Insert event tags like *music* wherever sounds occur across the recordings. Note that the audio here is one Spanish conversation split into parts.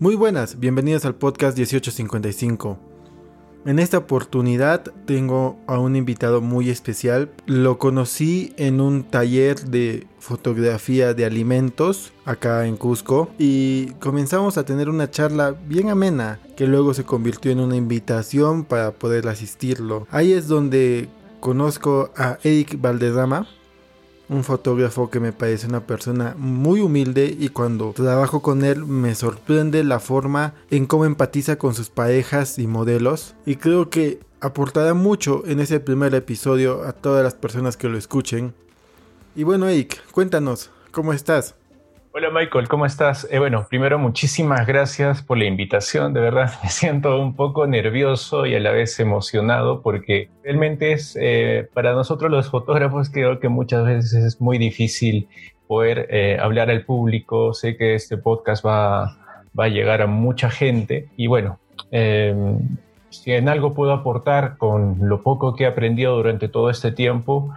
Muy buenas, bienvenidos al podcast 1855. En esta oportunidad tengo a un invitado muy especial. Lo conocí en un taller de fotografía de alimentos acá en Cusco y comenzamos a tener una charla bien amena que luego se convirtió en una invitación para poder asistirlo. Ahí es donde conozco a Eric Valderrama, un fotógrafo que me parece una persona muy humilde y cuando trabajo con él me sorprende la forma en cómo empatiza con sus parejas y modelos y creo que aportará mucho en ese primer episodio a todas las personas que lo escuchen. Y bueno, Eric, cuéntanos, ¿cómo estás? Hola Michael, ¿cómo estás? Eh, bueno, primero muchísimas gracias por la invitación, de verdad *laughs* me siento un poco nervioso y a la vez emocionado porque realmente es eh, para nosotros los fotógrafos creo que muchas veces es muy difícil poder eh, hablar al público, sé que este podcast va, va a llegar a mucha gente y bueno, em, si en algo puedo aportar con lo poco que he aprendido durante todo este tiempo,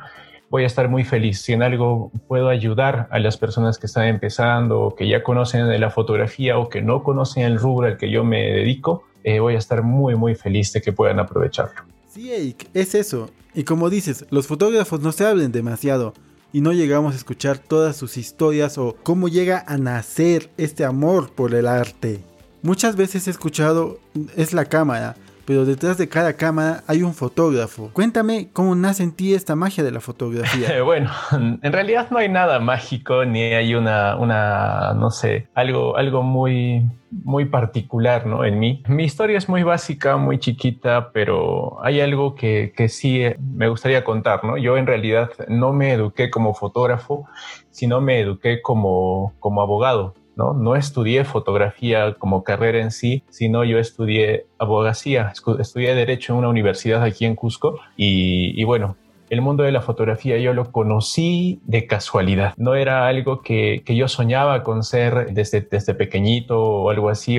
voy a estar muy feliz. Si en algo puedo ayudar a las personas que están empezando o que ya conocen la fotografía o que no conocen el rubro al que yo me dedico, eh, voy a estar muy, muy feliz de que puedan aprovecharlo. Sí, Eric, es eso. Y como dices, los fotógrafos no se hablen demasiado y no llegamos a escuchar todas sus historias o cómo llega a nacer este amor por el arte. Muchas veces he escuchado es la cámara, pero detrás de cada cámara hay un fotógrafo. Cuéntame cómo nace en ti esta magia de la fotografía. *laughs* bueno, en realidad no hay nada mágico ni hay una, una no sé, algo, algo muy, muy particular ¿no? en mí. Mi historia es muy básica, muy chiquita, pero hay algo que, que sí me gustaría contar. ¿no? Yo en realidad no me eduqué como fotógrafo, sino me eduqué como, como abogado. ¿No? Estudié fotografía como carrera en sí, sino yo estudié abogacía, estudié derecho en una universidad aquí en Cusco y, bueno, el mundo de la fotografía yo lo conocí de casualidad. No era algo que, yo soñaba con ser desde, desde pequeñito o algo así,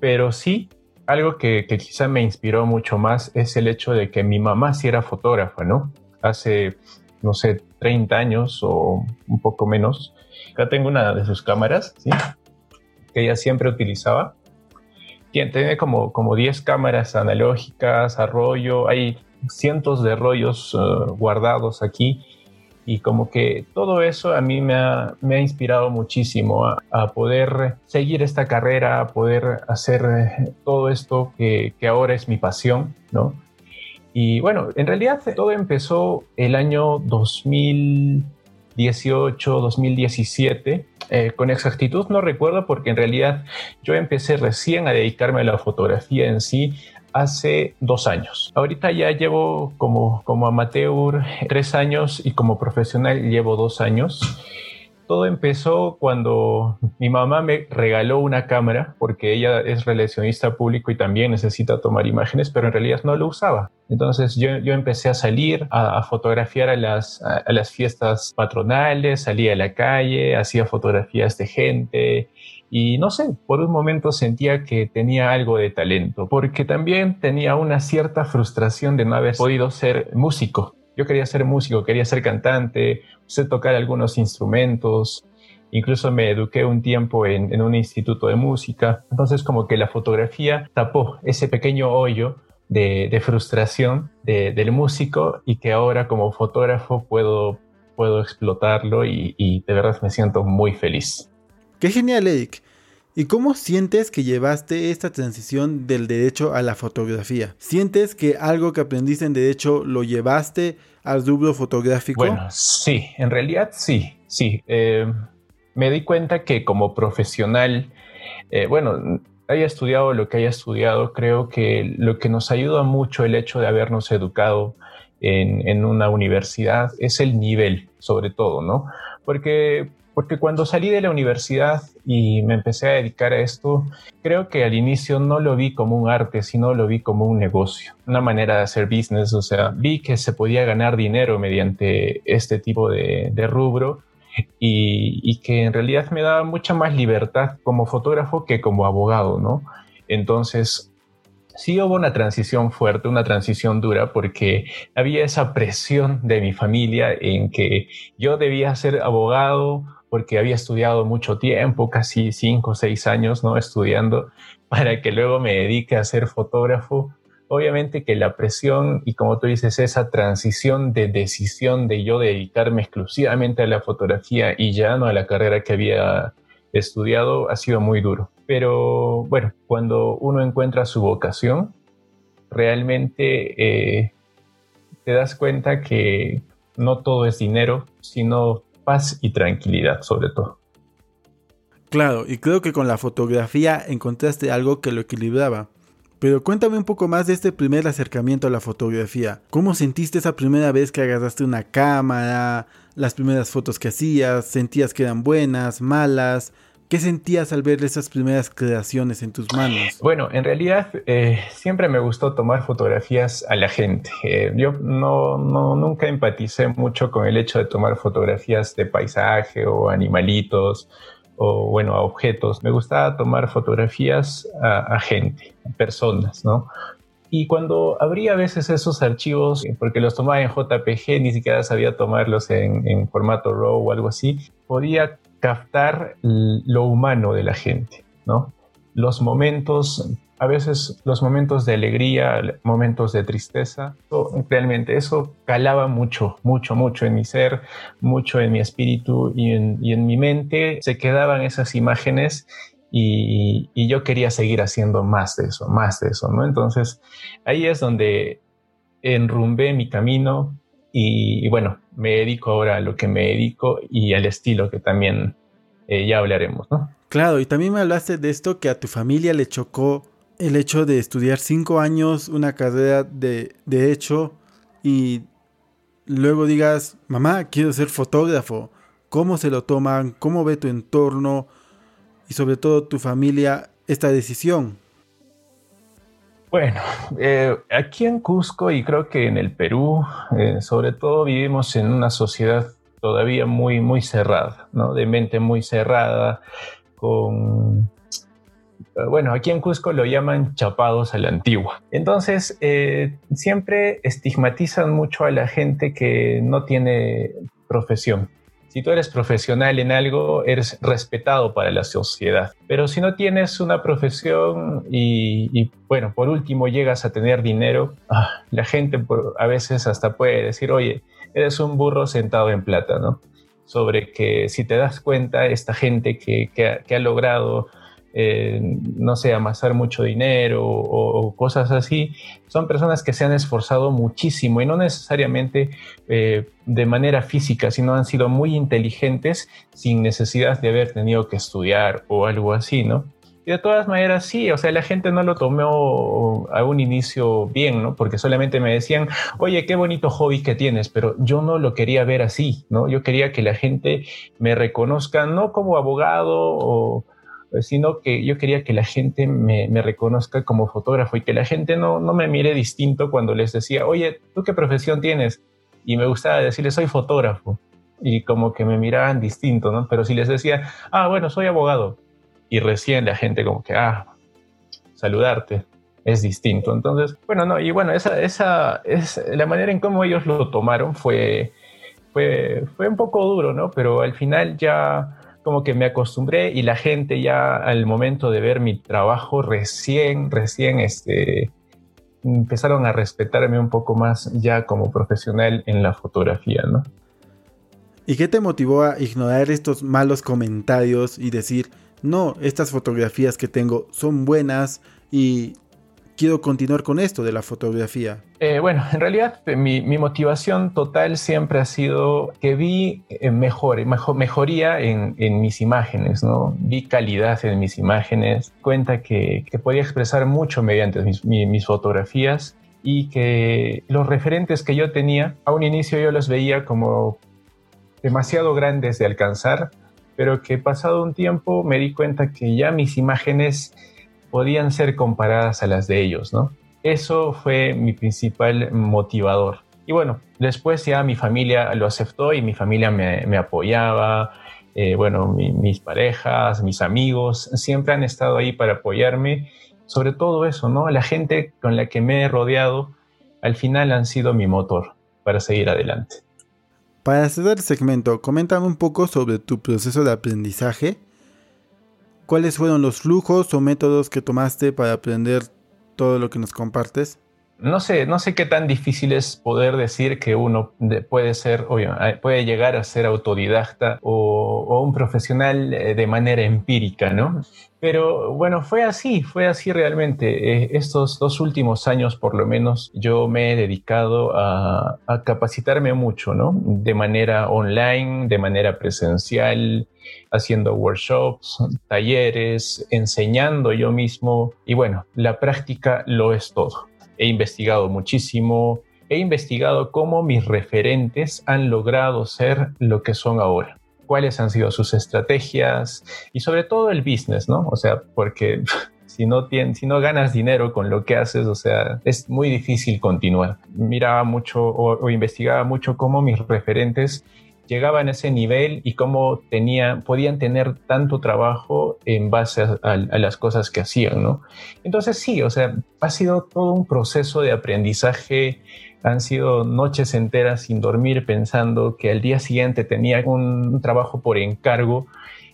pero sí algo que, que, quizá me inspiró mucho más es el hecho de que mi mamá sí era fotógrafa, ¿no? Hace, no sé, 30 años o un poco menos, Acá tengo una de sus cámaras, ¿sí? que ella siempre utilizaba. Tiene como, como 10 cámaras analógicas a rollo, hay cientos de rollos uh, guardados aquí y como que todo eso a mí me ha, me ha inspirado muchísimo a, a, poder seguir esta carrera, a poder hacer eh, todo esto que, que ahora es mi pasión, ¿no? Y bueno, en realidad todo empezó el año 2000. 2018, 2017. Eh, con exactitud no recuerdo porque en realidad yo empecé recién a dedicarme a la fotografía en sí hace dos años. Ahorita ya llevo como, como amateur tres años y como profesional llevo dos años. Todo empezó cuando mi mamá me regaló una cámara porque ella es relacionista público y también necesita tomar imágenes, pero en realidad no lo usaba. Entonces yo, yo empecé a salir a, fotografiar a las, a, las fiestas patronales, salía a la calle, hacía fotografías de gente y no sé, por un momento sentía que tenía algo de talento, porque también tenía una cierta frustración de no haber podido ser músico. Yo quería ser músico, quería ser cantante, sé tocar algunos instrumentos, incluso me eduqué un tiempo en, un instituto de música, entonces como que la fotografía tapó ese pequeño hoyo de, frustración del músico y que ahora como fotógrafo puedo, puedo explotarlo y, y de verdad me siento muy feliz. Qué genial, Eric. ¿Y cómo sientes que llevaste esta transición del derecho a la fotografía? ¿Sientes que algo que aprendiste en derecho lo llevaste al rubro fotográfico? Bueno, sí, en realidad sí, sí. Eh, me di cuenta que como profesional, eh, bueno, haya estudiado lo que haya estudiado, creo que lo que nos ayuda mucho el hecho de habernos educado en, en una universidad es el nivel, sobre todo, ¿no? Porque porque cuando salí de la universidad y me empecé a dedicar a esto, creo que al inicio no lo vi como un arte, sino lo vi como un negocio, una manera de hacer business, o sea, vi que se podía ganar dinero mediante este tipo de, rubro y, y, que en realidad me daba mucha más libertad como fotógrafo que como abogado, ¿no? Entonces, sí hubo una transición fuerte, una transición dura, porque había esa presión de mi familia en que yo debía ser abogado porque había estudiado mucho tiempo, casi cinco o seis años, ¿no? Estudiando *laughs* para que luego me dedique a ser fotógrafo. Obviamente que la presión y como tú dices, esa transición de decisión de yo dedicarme exclusivamente a la fotografía y ya no a la carrera que había estudiado ha sido muy duro. Pero bueno, cuando uno encuentra su vocación, realmente eh, te das cuenta que no todo es dinero, sino paz y tranquilidad sobre todo. Claro, y creo que con la fotografía encontraste algo que lo equilibraba. Pero cuéntame un poco más de este primer acercamiento a la fotografía. ¿Cómo sentiste esa primera vez que agarraste una cámara? Las primeras fotos que hacías, ¿sentías que eran buenas, malas? ¿Qué sentías al ver esas primeras creaciones en tus manos? Bueno, en realidad eh, siempre me gustó tomar fotografías a la gente. Eh, yo no, nunca empaticé mucho con el hecho de tomar fotografías de paisaje o animalitos o bueno, a objetos. Me gustaba tomar fotografías a, gente, a personas, ¿no? Y cuando abría a veces esos archivos, porque los tomaba en JPG, ni siquiera sabía tomarlos en, en formato RAW o algo así, podía captar lo humano de la gente, ¿no? Los momentos, a veces los momentos de alegría, momentos de tristeza, realmente eso calaba mucho, mucho, mucho en mi ser, mucho en mi espíritu y en, mi mente. Se quedaban esas imágenes y, yo quería seguir haciendo más de eso, más de eso, ¿no? Entonces ahí es donde enrumbé mi camino, y, bueno, me dedico ahora a lo que me dedico y al estilo que también eh, ya hablaremos, ¿no? Claro, y también me hablaste de esto que a tu familia le chocó el hecho de estudiar cinco años una carrera de, de hecho y luego digas, mamá, quiero ser fotógrafo. ¿Cómo se lo toman? ¿Cómo ve tu entorno? Y sobre todo tu familia esta decisión. Bueno, eh, aquí en Cusco y creo que en el Perú, eh, sobre todo vivimos en una sociedad todavía muy, muy cerrada, ¿no? De mente muy cerrada, con... Eh, bueno, aquí en Cusco lo llaman chapados a la antigua. Entonces, siempre estigmatizan mucho a la gente que no tiene profesión. Si tú eres profesional en algo, eres respetado para la sociedad. Pero si no tienes una profesión y, bueno, por último llegas a tener dinero, ah, la gente a veces hasta puede decir, oye, eres un burro sentado en plata, ¿no? Sobre que si te das cuenta, esta gente que, que ha logrado eh, no sé, amasar mucho dinero o, cosas así, son personas que se han esforzado muchísimo y no necesariamente eh, de manera física, sino han sido muy inteligentes sin necesidad de haber tenido que estudiar o algo así, ¿no? Y de todas maneras, sí, o sea, la gente no lo tomó a un inicio bien, ¿no? Porque solamente me decían, oye, qué bonito hobby que tienes, pero yo no lo quería ver así, ¿no? Yo quería que la gente me reconozca no como abogado o, sino que yo quería que la gente me, reconozca como fotógrafo y que la gente no, no me mire distinto cuando les decía, oye, ¿tú qué profesión tienes? Y me gustaba decirles, soy fotógrafo. Y como que me miraban distinto, ¿no? Pero si les decía, ah, bueno, soy abogado. Y recién la gente como que, ah, saludarte es distinto. Entonces, bueno, no, y bueno, esa, esa es la manera en cómo ellos lo tomaron fue, fue, fue un poco duro, ¿no? Pero al final ya como que me acostumbré y la gente ya al momento de ver mi trabajo recién, recién este, empezaron a respetarme un poco más ya como profesional en la fotografía, ¿no? ¿Y qué te motivó a ignorar estos malos comentarios y decir, no, estas fotografías que tengo son buenas y quiero continuar con esto de la fotografía? Eh, bueno, en realidad eh, mi, motivación total siempre ha sido que vi eh, mejor, mejoría en, mis imágenes, ¿no? Vi calidad en mis imágenes, cuenta que, podía expresar mucho mediante mis, fotografías y que los referentes que yo tenía, a un inicio yo los veía como demasiado grandes de alcanzar, pero que pasado un tiempo me di cuenta que ya mis imágenes podían ser comparadas a las de ellos, ¿no? Eso fue mi principal motivador. Y bueno, después ya mi familia lo aceptó y mi familia me, apoyaba. Eh, bueno, mis parejas, mis amigos, siempre han estado ahí para apoyarme. Sobre todo eso, ¿no? La gente con la que me he rodeado, al final han sido mi motor para seguir adelante. Para cerrar el segmento, coméntame un poco sobre tu proceso de aprendizaje. ¿Cuáles fueron los flujos o métodos que tomaste para aprender todo lo que nos compartes? No sé, no sé qué tan difícil es poder decir que uno puede ser, puede llegar a ser autodidacta o, un profesional eh, de manera empírica, ¿no? Pero bueno, fue así, fue así realmente. Eh, estos dos últimos años, por lo menos, yo me he dedicado a, a capacitarme mucho, ¿no? De manera online, de manera presencial, haciendo workshops, talleres, enseñando yo mismo. Y bueno, la práctica lo es todo he investigado muchísimo, he investigado cómo mis referentes han logrado ser lo que son ahora, cuáles han sido sus estrategias y sobre todo el business, ¿no? O sea, porque *laughs* si no, tienes, si no ganas dinero con lo que haces, o sea, es muy difícil continuar. Miraba mucho o, o investigaba mucho cómo mis referentes llegaban a ese nivel y cómo tenían, podían tener tanto trabajo en base a, las cosas que hacían, ¿no? Entonces sí, o sea, ha sido todo un proceso de aprendizaje, han sido noches enteras sin dormir pensando que al día siguiente tenía un trabajo por encargo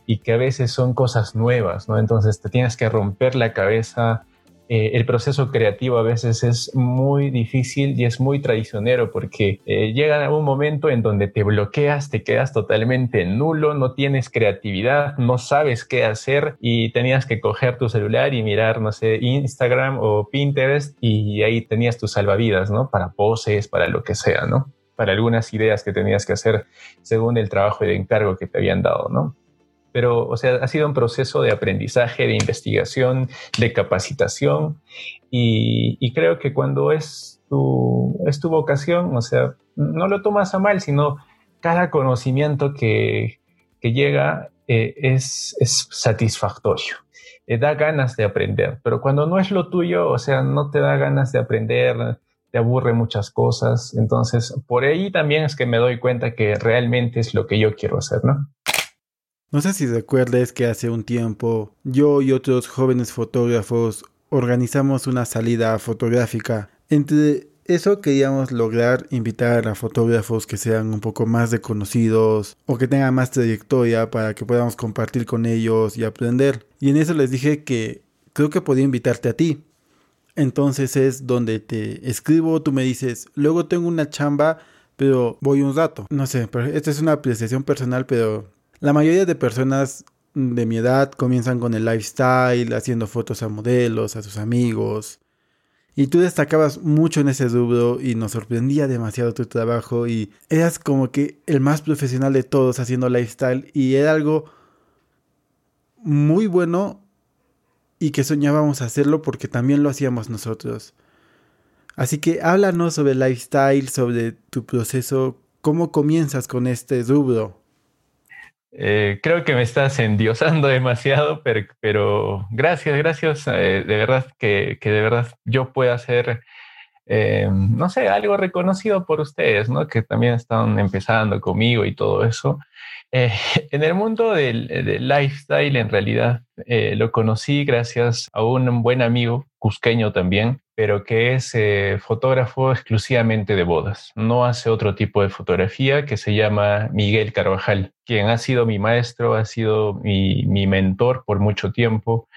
y que a veces son cosas nuevas, ¿no? Entonces te tienes que romper la cabeza eh, el proceso creativo a veces es muy difícil y es muy traicionero porque eh, llega un momento en donde te bloqueas, te quedas totalmente nulo, no tienes creatividad, no sabes qué hacer y tenías que coger tu celular y mirar, no sé, Instagram o Pinterest y ahí tenías tus salvavidas, ¿no? Para poses, para lo que sea, ¿no? Para algunas ideas que tenías que hacer según el trabajo de encargo que te habían dado, ¿no? Pero, o sea, ha sido un proceso de aprendizaje, de investigación, de capacitación y, creo que cuando es tu, es tu vocación, o sea, no lo tomas a mal, sino cada conocimiento que, llega eh, es, satisfactorio. Eh, da ganas de aprender, pero cuando no es lo tuyo, o sea, no te da ganas de aprender, te aburre muchas cosas. Entonces, por ahí también es que me doy cuenta que realmente es lo que yo quiero hacer, ¿no? No sé si recuerdes que hace un tiempo yo y otros jóvenes fotógrafos organizamos una salida fotográfica. Entre eso queríamos lograr invitar a fotógrafos que sean un poco más reconocidos o que tengan más trayectoria para que podamos compartir con ellos y aprender. Y en eso les dije que creo que podía invitarte a ti. Entonces es donde te escribo, tú me dices, luego tengo una chamba, pero voy un rato. No sé, pero esta es una apreciación personal, pero la mayoría de personas de mi edad comienzan con el lifestyle, haciendo fotos a modelos, a sus amigos. Y tú destacabas mucho en ese rubro y nos sorprendía demasiado tu trabajo y eras como que el más profesional de todos haciendo lifestyle y era algo muy bueno y que soñábamos hacerlo porque también lo hacíamos nosotros. Así que háblanos sobre lifestyle, sobre tu proceso, cómo comienzas con este rubro. Eh, creo que me estás endiosando *laughs* demasiado, pero, pero gracias, gracias. Eh, de verdad que, que, de verdad yo pueda ser, eh, no sé, algo reconocido por ustedes, ¿no? Que también están empezando conmigo y todo eso. *laughs* en el mundo del, del, lifestyle, en realidad, lo conocí gracias a un buen amigo, cusqueño también, pero que es eh, fotógrafo exclusivamente de bodas. No hace otro tipo de fotografía que se llama Miguel Carvajal, quien ha sido mi maestro, ha sido mi, mentor por mucho tiempo.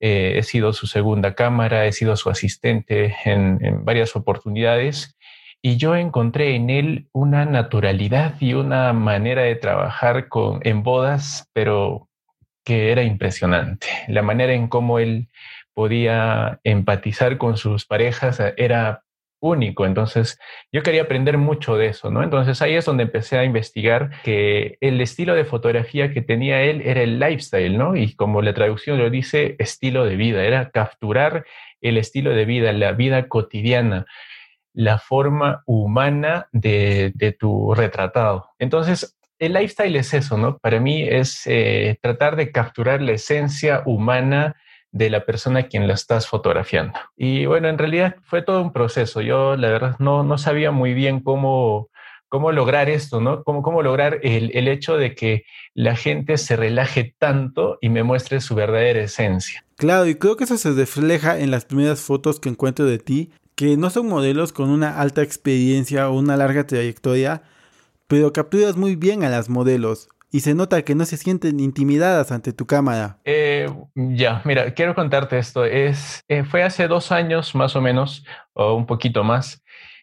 Eh, he sido su segunda cámara, he sido su asistente en, varias oportunidades y yo encontré en él una naturalidad y una manera de trabajar en bodas, pero que era impresionante. La manera en cómo él podía empatizar con sus parejas eh, era único. Entonces, yo quería aprender mucho de eso, ¿no? Entonces ahí es donde empecé a investigar que el estilo de fotografía que tenía él era el lifestyle, ¿no? Y como la traducción lo dice, estilo de vida, era capturar el estilo de vida, la vida cotidiana, la forma humana de, tu retratado. Entonces, el lifestyle es eso, ¿no? Para mí es eh, tratar de capturar la esencia humana de la persona a quien la estás fotografiando. Y bueno, en realidad fue todo un proceso. Yo la verdad no, no sabía muy bien cómo, cómo lograr esto, ¿no? Cómo, cómo lograr el, el, hecho de que la gente se relaje tanto y me muestre su verdadera esencia. Claro, y creo que eso se refleja en las primeras fotos que encuentro de ti, que no son modelos con una alta experiencia o una larga trayectoria, pero capturas muy bien a las modelos y se nota que no se sienten intimidadas ante tu cámara. Eh, ya, mira, quiero contarte esto. Es, eh, fue hace dos años más o menos, o un poquito más,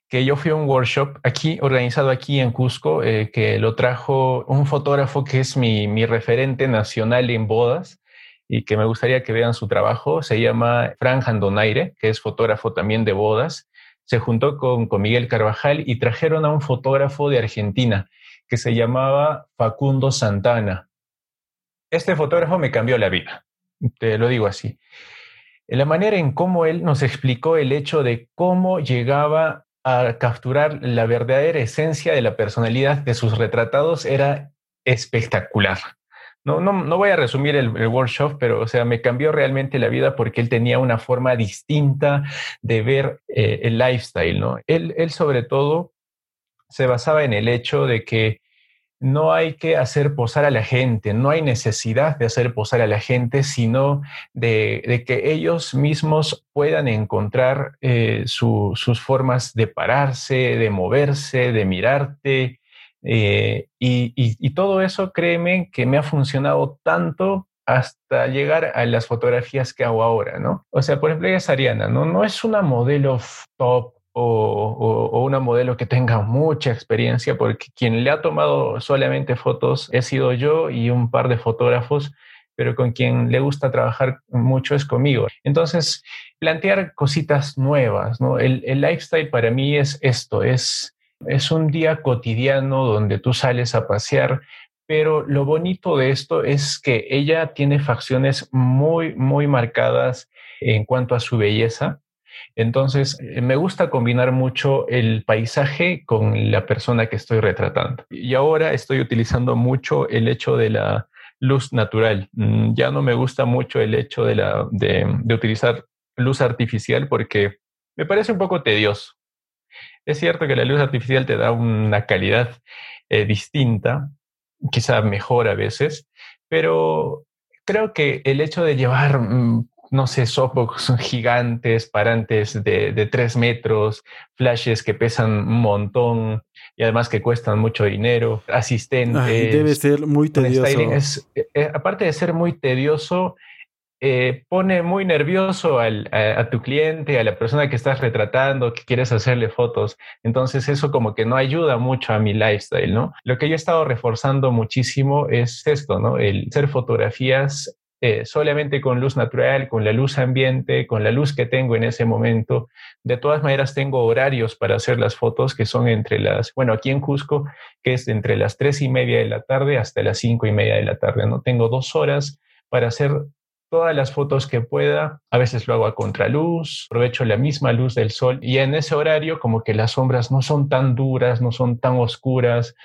que yo fui a un workshop aquí, organizado aquí en Cusco, eh, que lo trajo un fotógrafo que es mi, mi referente nacional en bodas y que me gustaría que vean su trabajo. Se llama Fran Donaire, que es fotógrafo también de bodas. Se juntó con, con Miguel Carvajal y trajeron a un fotógrafo de Argentina que se llamaba Facundo Santana. Este fotógrafo me cambió la vida, te lo digo así. La manera en cómo él nos explicó el hecho de cómo llegaba a capturar la verdadera esencia de la personalidad de sus retratados era espectacular. No, no, no voy a resumir el, workshop, pero o sea, me cambió realmente la vida porque él tenía una forma distinta de ver eh, el lifestyle, ¿no? Él, él sobre todo se basaba en el hecho de que no hay que hacer posar a la gente, no hay necesidad de hacer posar a la gente, sino de, que ellos mismos puedan encontrar eh, sus formas de pararse, de moverse, de mirarte. Eh, y, todo eso, créeme, que me ha funcionado tanto hasta llegar a las fotografías que hago ahora, ¿no? O sea, por ejemplo, ella es Ariana, ¿no? No es una modelo top o, una modelo que tenga mucha experiencia, porque quien le ha tomado solamente fotos he sido yo y un par de fotógrafos, pero con quien le gusta trabajar mucho es conmigo. Entonces, plantear cositas nuevas, ¿no? El, el lifestyle para mí es esto, es, es un día cotidiano donde tú sales a pasear, pero lo bonito de esto es que ella tiene facciones muy, muy marcadas en cuanto a su belleza entonces, eh, me gusta combinar mucho el paisaje con la persona que estoy retratando. Y ahora estoy utilizando mucho el hecho de la luz natural. Mm, ya no me gusta mucho el hecho de, utilizar luz artificial porque me parece un poco tedioso. Es cierto que la luz artificial te da una calidad eh, distinta, quizá mejor a veces, pero creo que el hecho de llevar mm, no sé, softbox *laughs* gigantes, parantes de, de tres metros, flashes que pesan un montón y además que cuestan mucho dinero, asistentes. debe ser muy tedioso. Eh, eh, aparte de ser muy tedioso, eh, pone muy nervioso al, a, tu cliente, a la persona que estás retratando, que quieres hacerle fotos. Entonces eso como que no ayuda mucho a mi lifestyle, ¿no? Lo que yo he estado reforzando muchísimo es esto, ¿no? El hacer fotografías eh, solamente con luz natural, con la luz ambiente, con la luz que tengo en ese momento. De todas maneras, tengo horarios para hacer las fotos que son entre las, bueno, aquí en Cusco, que es entre las tres y media de la tarde hasta las cinco y media de la tarde. No tengo dos horas para hacer todas las fotos que pueda. A veces lo hago a contraluz, aprovecho la misma luz del sol y en ese horario como que las sombras no son tan duras, no son tan oscuras,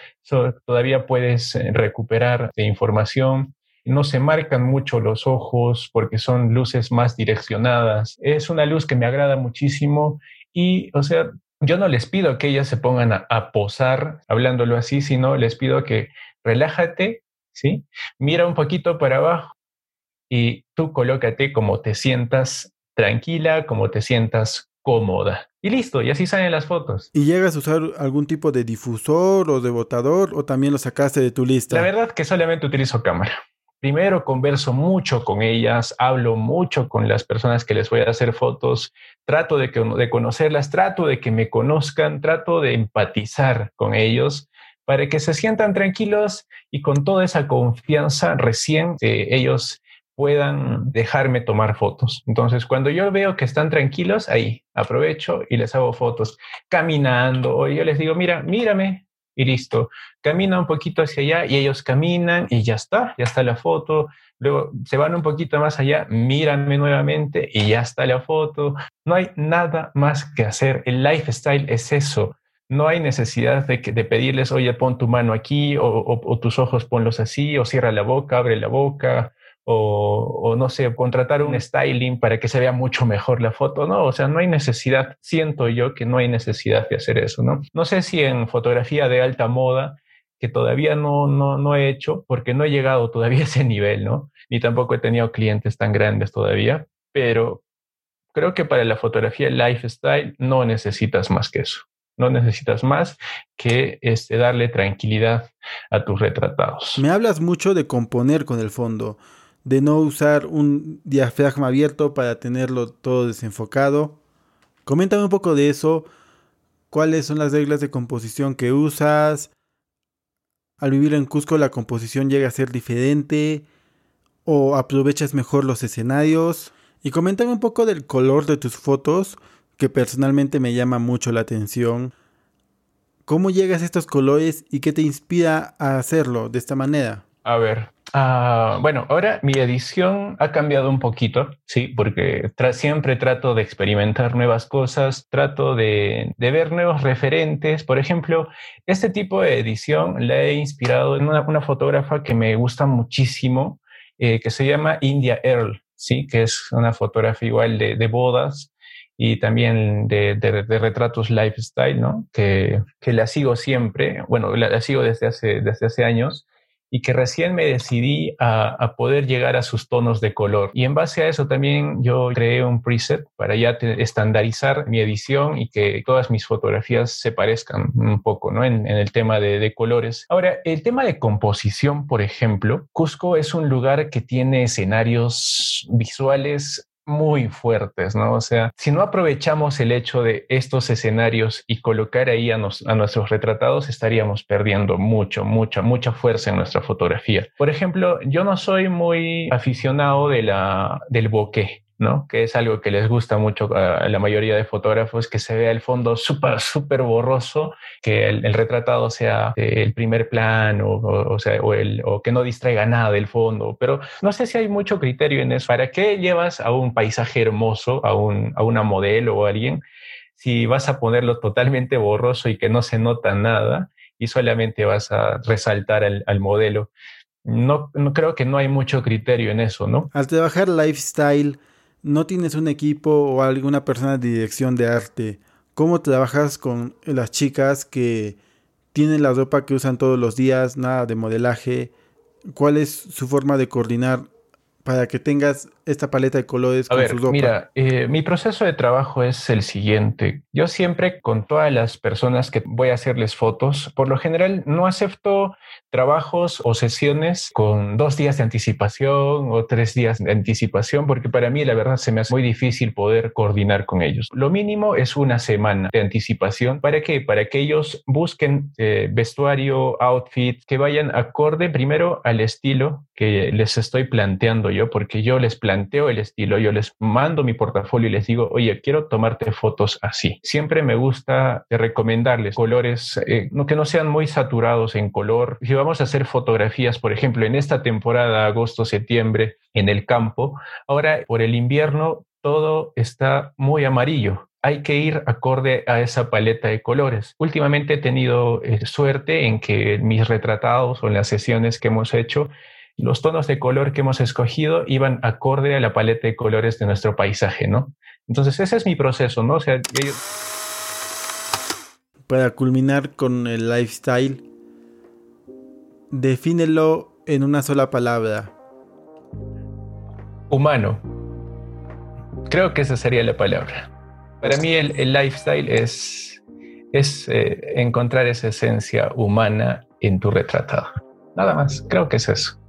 todavía puedes eh, recuperar de información no se marcan mucho los ojos porque son luces más direccionadas. Es una luz que me agrada muchísimo y, o sea, yo no les pido que ellas se pongan a, posar hablándolo así, sino les pido que relájate, ¿sí? Mira un poquito para abajo y tú colócate como te sientas tranquila, como te sientas cómoda. Y listo, y así salen las fotos. ¿Y llegas a usar algún tipo de difusor o de botador o también lo sacaste de tu lista? La verdad que solamente utilizo cámara. Primero converso mucho con ellas, hablo mucho con las personas que les voy a hacer fotos, trato de, que, de conocerlas, trato de que me conozcan, trato de empatizar con ellos para que se sientan tranquilos y con toda esa confianza recién ellos puedan dejarme tomar fotos. Entonces, cuando yo veo que están tranquilos, ahí aprovecho y les hago fotos caminando o yo les digo, mira, mírame, y listo. Camina un poquito hacia allá y ellos caminan y ya está, ya está la foto. Luego se van un poquito más allá, míranme nuevamente y ya está la foto. No hay nada más que hacer. El lifestyle es eso. No hay necesidad de, de pedirles, oye, pon tu mano aquí o, o tus ojos ponlos así o cierra la boca, abre la boca o, no sé, contratar un styling para que se vea mucho mejor la foto, ¿no? O sea, no hay necesidad, siento yo que no hay necesidad de hacer eso, ¿no? No sé si en fotografía de alta moda, que todavía no, no, no he hecho, porque no he llegado todavía a ese nivel, ¿no? Ni tampoco he tenido clientes tan grandes todavía, pero creo que para la fotografía lifestyle no necesitas más que eso. no necesitas más que este, darle tranquilidad a tus retratados. Me hablas mucho de componer con el fondo, de no usar un diafragma abierto para tenerlo todo desenfocado. Coméntame un poco de eso, cuáles son las reglas de composición que usas. Al vivir en Cusco la composición llega a ser diferente o aprovechas mejor los escenarios. Y coméntame un poco del color de tus fotos, que personalmente me llama mucho la atención. ¿Cómo llegas a estos colores y qué te inspira a hacerlo de esta manera? A ver, ah, bueno, ahora mi edición ha cambiado un poquito, sí, porque siempre trato de experimentar nuevas cosas, trato de, ver nuevos referentes. Por ejemplo, este tipo de edición la he inspirado en una, fotógrafa que me gusta muchísimo, eh, que se llama India Earl, sí, que es una fotógrafa igual de, bodas y también de, retratos lifestyle, ¿no? Que, que, la sigo siempre, bueno, la, la sigo desde hace, desde hace años y que recién me decidí a, poder llegar a sus tonos de color. Y en base a eso también yo creé un preset para ya estandarizar mi edición y que todas mis fotografías se parezcan un poco ¿no? en, el tema de, de, colores. Ahora, el tema de composición, por ejemplo, Cusco es un lugar que tiene escenarios visuales muy fuertes, ¿no? O sea, si no aprovechamos el hecho de estos escenarios y colocar ahí a, nuestros retratados, estaríamos perdiendo mucho, mucha, mucha fuerza en nuestra fotografía. Por ejemplo, yo no soy muy aficionado de la, del bokeh. ¿No? Que es algo que les gusta mucho a la mayoría de fotógrafos, que se vea el fondo súper, súper borroso, que el, retratado sea el primer plano, o, sea, o, el, o que no distraiga nada del fondo. Pero no sé si hay mucho criterio en eso. ¿Para qué llevas a un paisaje hermoso, a, un, a una modelo o a alguien, si vas a ponerlo totalmente borroso y que no se nota nada y solamente vas a resaltar al, al modelo? No, no creo que no hay mucho criterio en eso, ¿no? Al trabajar lifestyle, no tienes un equipo o alguna persona de dirección de arte, ¿cómo trabajas con las chicas que tienen la ropa que usan todos los días, nada de modelaje? ¿Cuál es su forma de coordinar para que tengas esta paleta de colores con su ropa? Mira, eh, mi proceso de trabajo es el siguiente. Yo siempre con todas las personas que voy a hacerles fotos, por lo general no acepto trabajos o sesiones con dos días de anticipación o tres días de anticipación, porque para mí la verdad se me hace muy difícil poder coordinar con ellos. Lo mínimo es una semana de anticipación. ¿Para qué? Para que ellos busquen eh, vestuario, outfit, que vayan acorde primero al estilo que les estoy planteando yo, porque yo les planteo el estilo, yo les mando mi portafolio y les digo, oye, quiero tomarte fotos así. Siempre me gusta recomendarles colores eh, que no sean muy saturados en color. Si vamos a hacer fotografías, por ejemplo, en esta temporada, agosto, septiembre, en el campo, ahora por el invierno todo está muy amarillo hay que ir acorde a esa paleta de colores. Últimamente he tenido eh, suerte en que mis retratados o en las sesiones que hemos hecho los tonos de color que hemos escogido iban acorde a la paleta de colores de nuestro paisaje, ¿no? Entonces ese es mi proceso, ¿no? O sea, Para culminar con el lifestyle, defínelo en una sola palabra. Humano. Creo que esa sería la palabra. Para mí el, lifestyle es, es eh, encontrar esa esencia humana en tu retratado. Nada más, creo que es eso.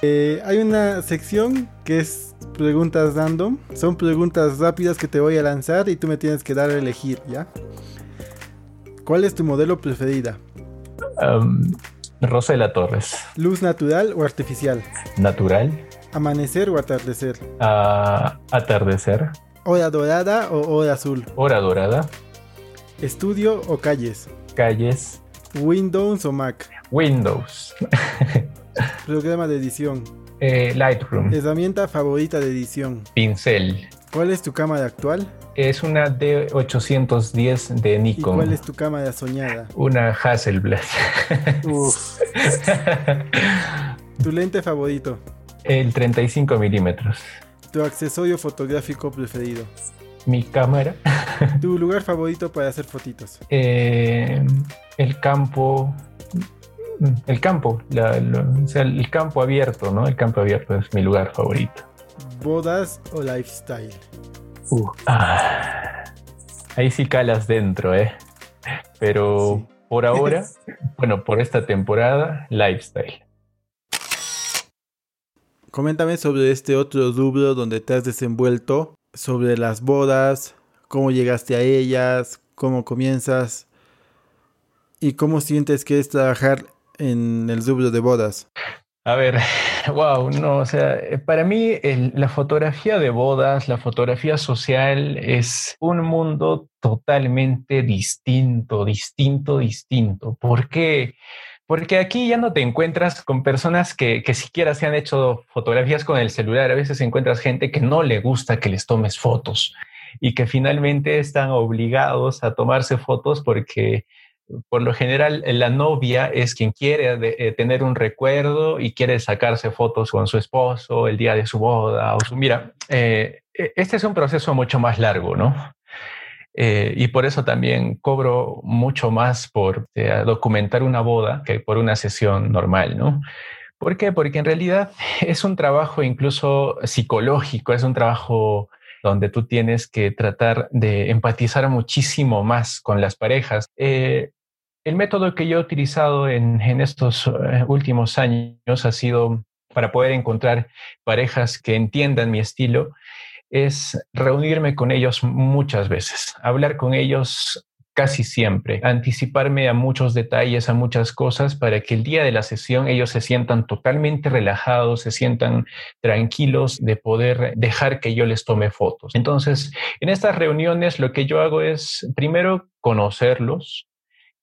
Eh, hay una sección que es preguntas random. Son preguntas rápidas que te voy a lanzar y tú me tienes que dar a elegir, ¿ya? ¿Cuál es tu modelo preferida? Um, Rosela Torres. ¿Luz natural o artificial? Natural. ¿Amanecer o atardecer? Ah, atardecer. ¿Hora dorada o hora azul? Hora dorada. ¿Estudio o calles? Calles. ¿Windows o Mac? Windows. *laughs* Programa de edición. Eh, Lightroom. Herramienta favorita de edición. Pincel. ¿Cuál es tu cámara actual? Es una D810 de Nikon. ¿Y cuál es tu cámara soñada? Una Hasselblad. *laughs* ¿Tu lente favorito? El 35 milímetros. ¿Tu accesorio fotográfico preferido? Mi cámara. ¿Tu lugar favorito para hacer fotitos? Eh, el campo, el campo, o sea, el campo abierto, ¿no? El campo abierto es mi lugar favorito. ¿Bodas o lifestyle? Uh, ah, ahí sí calas dentro, ¿eh? pero por ahora, *laughs* bueno, por esta temporada, lifestyle. Coméntame sobre este otro rubro donde te has desenvuelto, sobre las bodas, cómo llegaste a ellas, cómo comienzas y cómo sientes que es trabajar en el rubro de bodas. A ver, *laughs* wow, no, o sea, para mí la fotografía de bodas, la fotografía social es un mundo totalmente distinto, distinto, distinto. ¿Por qué? Porque aquí ya no te encuentras con personas que, que siquiera se han hecho fotografías con el celular. A veces encuentras gente que no le gusta que les tomes fotos y que finalmente están obligados a tomarse fotos porque por lo general la novia es quien quiere eh, tener un recuerdo y quiere sacarse fotos con su esposo el día de su boda. O su, mira, eh, e, este es un proceso mucho más largo, ¿no? Eh, y por eso también cobro mucho más por documentar una boda que por una sesión normal, ¿no? ¿Por qué? Porque en realidad es un trabajo incluso psicológico, es un trabajo donde tú tienes que tratar de empatizar muchísimo más con las parejas. El método que yo he utilizado en, estos eh, últimos años ha sido para poder encontrar parejas que entiendan mi estilo, es reunirme con ellos muchas veces, hablar con ellos casi siempre, anticiparme a muchos detalles, a muchas cosas, para que el día de la sesión ellos se sientan totalmente relajados, se sientan tranquilos de poder dejar que yo les tome fotos. Entonces, en estas reuniones lo que yo hago es primero conocerlos,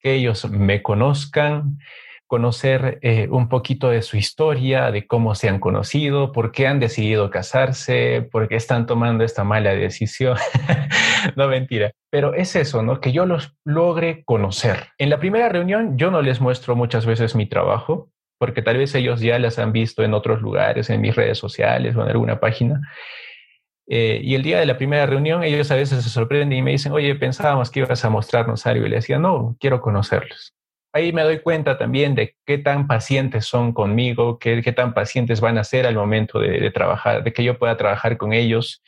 que ellos me conozcan, conocer eh, un poquito de su historia, de cómo se han conocido, por qué han decidido casarse, por qué están tomando esta mala decisión. *laughs* no mentira, pero es eso, ¿no? Que yo los logre conocer. En la primera reunión yo no les muestro muchas veces mi trabajo, porque tal vez ellos ya las han visto en otros lugares, en mis redes sociales o en alguna página. Eh, y el día de la primera reunión, ellos a veces se sorprenden y me dicen, oye, pensábamos que ibas a mostrarnos algo. Y le decía, no, quiero conocerlos. Ahí me doy cuenta también de qué tan pacientes son conmigo, qué, qué tan pacientes van a ser al momento de, trabajar, de que yo pueda trabajar con ellos.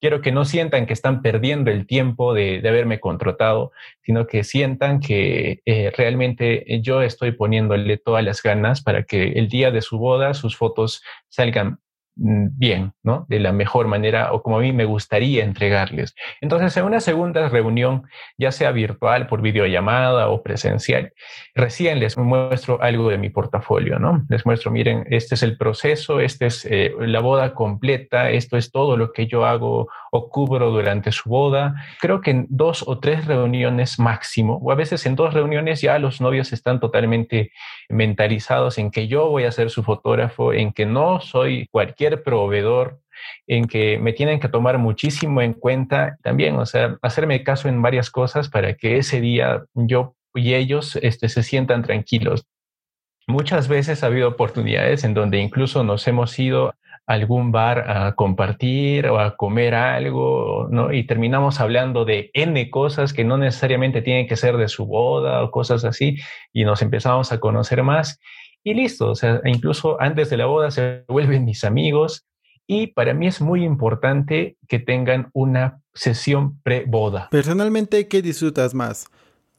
Quiero que no sientan que están perdiendo el tiempo de, de haberme contratado, sino que sientan que eh, realmente yo estoy poniéndole todas las ganas para que el día de su boda sus fotos salgan bien, ¿no? De la mejor manera o como a mí me gustaría entregarles. Entonces, en una segunda reunión, ya sea virtual, por videollamada o presencial, recién les muestro algo de mi portafolio, ¿no? Les muestro, miren, este es el proceso, esta es eh, la boda completa, esto es todo lo que yo hago o cubro durante su boda. Creo que en dos o tres reuniones máximo, o a veces en dos reuniones ya los novios están totalmente mentalizados en que yo voy a ser su fotógrafo, en que no soy cualquier proveedor en que me tienen que tomar muchísimo en cuenta también, o sea, hacerme caso en varias cosas para que ese día yo y ellos este, se sientan tranquilos. Muchas veces ha habido oportunidades en donde incluso nos hemos ido a algún bar a compartir o a comer algo, ¿no? Y terminamos hablando de N cosas que no necesariamente tienen que ser de su boda o cosas así, y nos empezamos a conocer más y listo, o sea, incluso antes de la boda se vuelven mis amigos y para mí es muy importante que tengan una sesión pre-boda. Personalmente, ¿qué disfrutas más?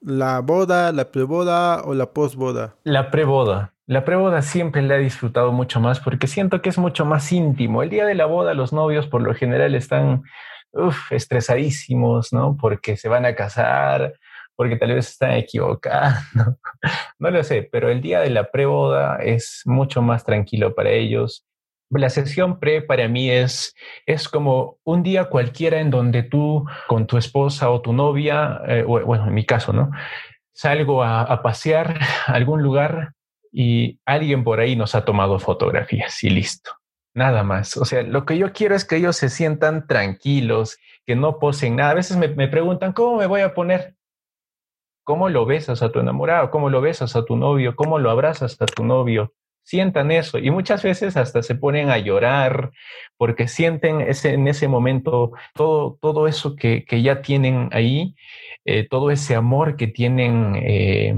¿La boda, la pre-boda o la post-boda? La pre-boda. La pre-boda siempre la he disfrutado mucho más porque siento que es mucho más íntimo. El día de la boda los novios por lo general están estresadísimos, ¿no? Porque se van a casar, porque tal vez están equivocados, *laughs* no lo sé, pero el día de la preboda es mucho más tranquilo para ellos. La sesión pre para mí es, es como un día cualquiera en donde tú con tu esposa o tu novia, eh, bueno, en mi caso, ¿no? Salgo a, a pasear *laughs* a algún lugar y alguien por ahí nos ha tomado fotografías y listo. Nada más. O sea, lo que yo quiero es que ellos se sientan tranquilos, que no posen nada. A veces me, me preguntan, ¿cómo me voy a poner? Cómo lo besas a tu enamorado, cómo lo besas a tu novio, cómo lo abrazas a tu novio. Sientan eso. Y muchas veces hasta se ponen a llorar porque sienten ese, en ese momento todo, todo eso que, que ya tienen ahí, eh, todo ese amor que tienen eh,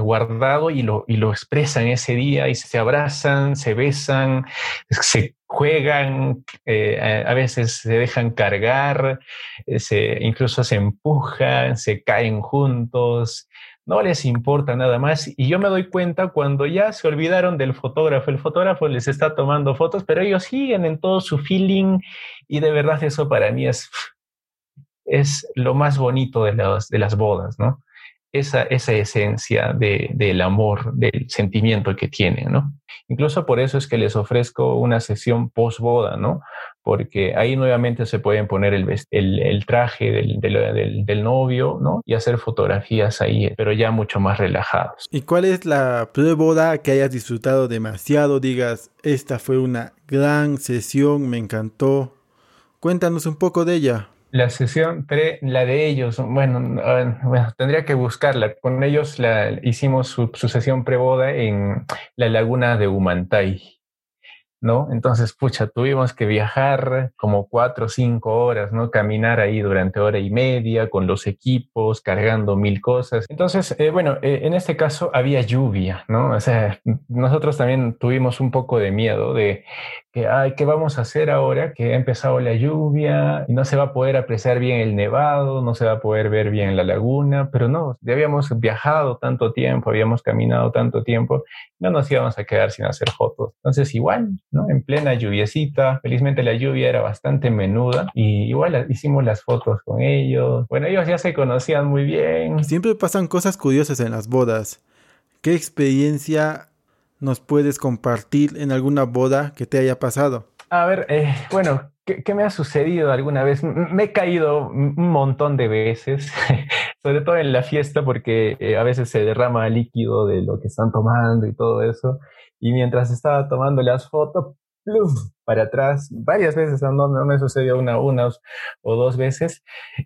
guardado y lo, y lo expresan ese día y se abrazan, se besan, se juegan, eh, a veces se dejan cargar, eh, se, incluso se empujan, se caen juntos. no les importa nada más. Y yo me doy cuenta cuando ya se olvidaron del fotógrafo, el fotógrafo les está tomando fotos, pero ellos siguen en todo su feeling y de verdad eso para mí es, es lo más bonito de las, de las bodas, ¿no? Esa, esa esencia de, del amor, del sentimiento que tienen, ¿no? Incluso por eso es que les ofrezco una sesión post boda, ¿no? Porque ahí nuevamente se pueden poner el, el, traje del, del, del, novio, ¿no? Y hacer fotografías ahí, pero ya mucho más relajados. ¿Y cuál es la pre-boda que hayas disfrutado demasiado? Digas, esta fue una gran sesión, me encantó. Cuéntanos un poco de ella. La sesión pre, la de ellos, bueno, tendría que buscarla. Con ellos la, hicimos su, su sesión pre-boda en la laguna de Humantay. ¿no? Entonces, pucha, tuvimos que viajar como cuatro o cinco horas, ¿no? Caminar ahí durante hora y media con los equipos, cargando mil cosas. Entonces, eh, bueno, eh, en este caso había lluvia, ¿no? O sea, nosotros también tuvimos un poco de miedo de que, ay, ¿qué vamos a hacer ahora? Que ha empezado la lluvia y no se va a poder apreciar bien el nevado, no se va a poder ver bien la laguna, pero no, ya habíamos viajado tanto tiempo, habíamos caminado tanto tiempo, no nos íbamos a quedar sin hacer fotos. Entonces, igual, ¿no? En plena lluviecita, felizmente la lluvia era bastante menuda y igual hicimos las fotos con ellos. Bueno, ellos ya se conocían muy bien. Siempre pasan cosas curiosas en las bodas. ¿Qué experiencia nos puedes compartir en alguna boda que te haya pasado? A ver, eh, bueno, ¿qué, me ha sucedido alguna vez? Me he caído un montón de veces, *laughs* sobre todo en la fiesta, porque eh, a veces se derrama líquido de lo que están tomando y todo eso. Y mientras estaba tomando las fotos, para atrás varias veces, no, no me sucedió una, una o dos veces,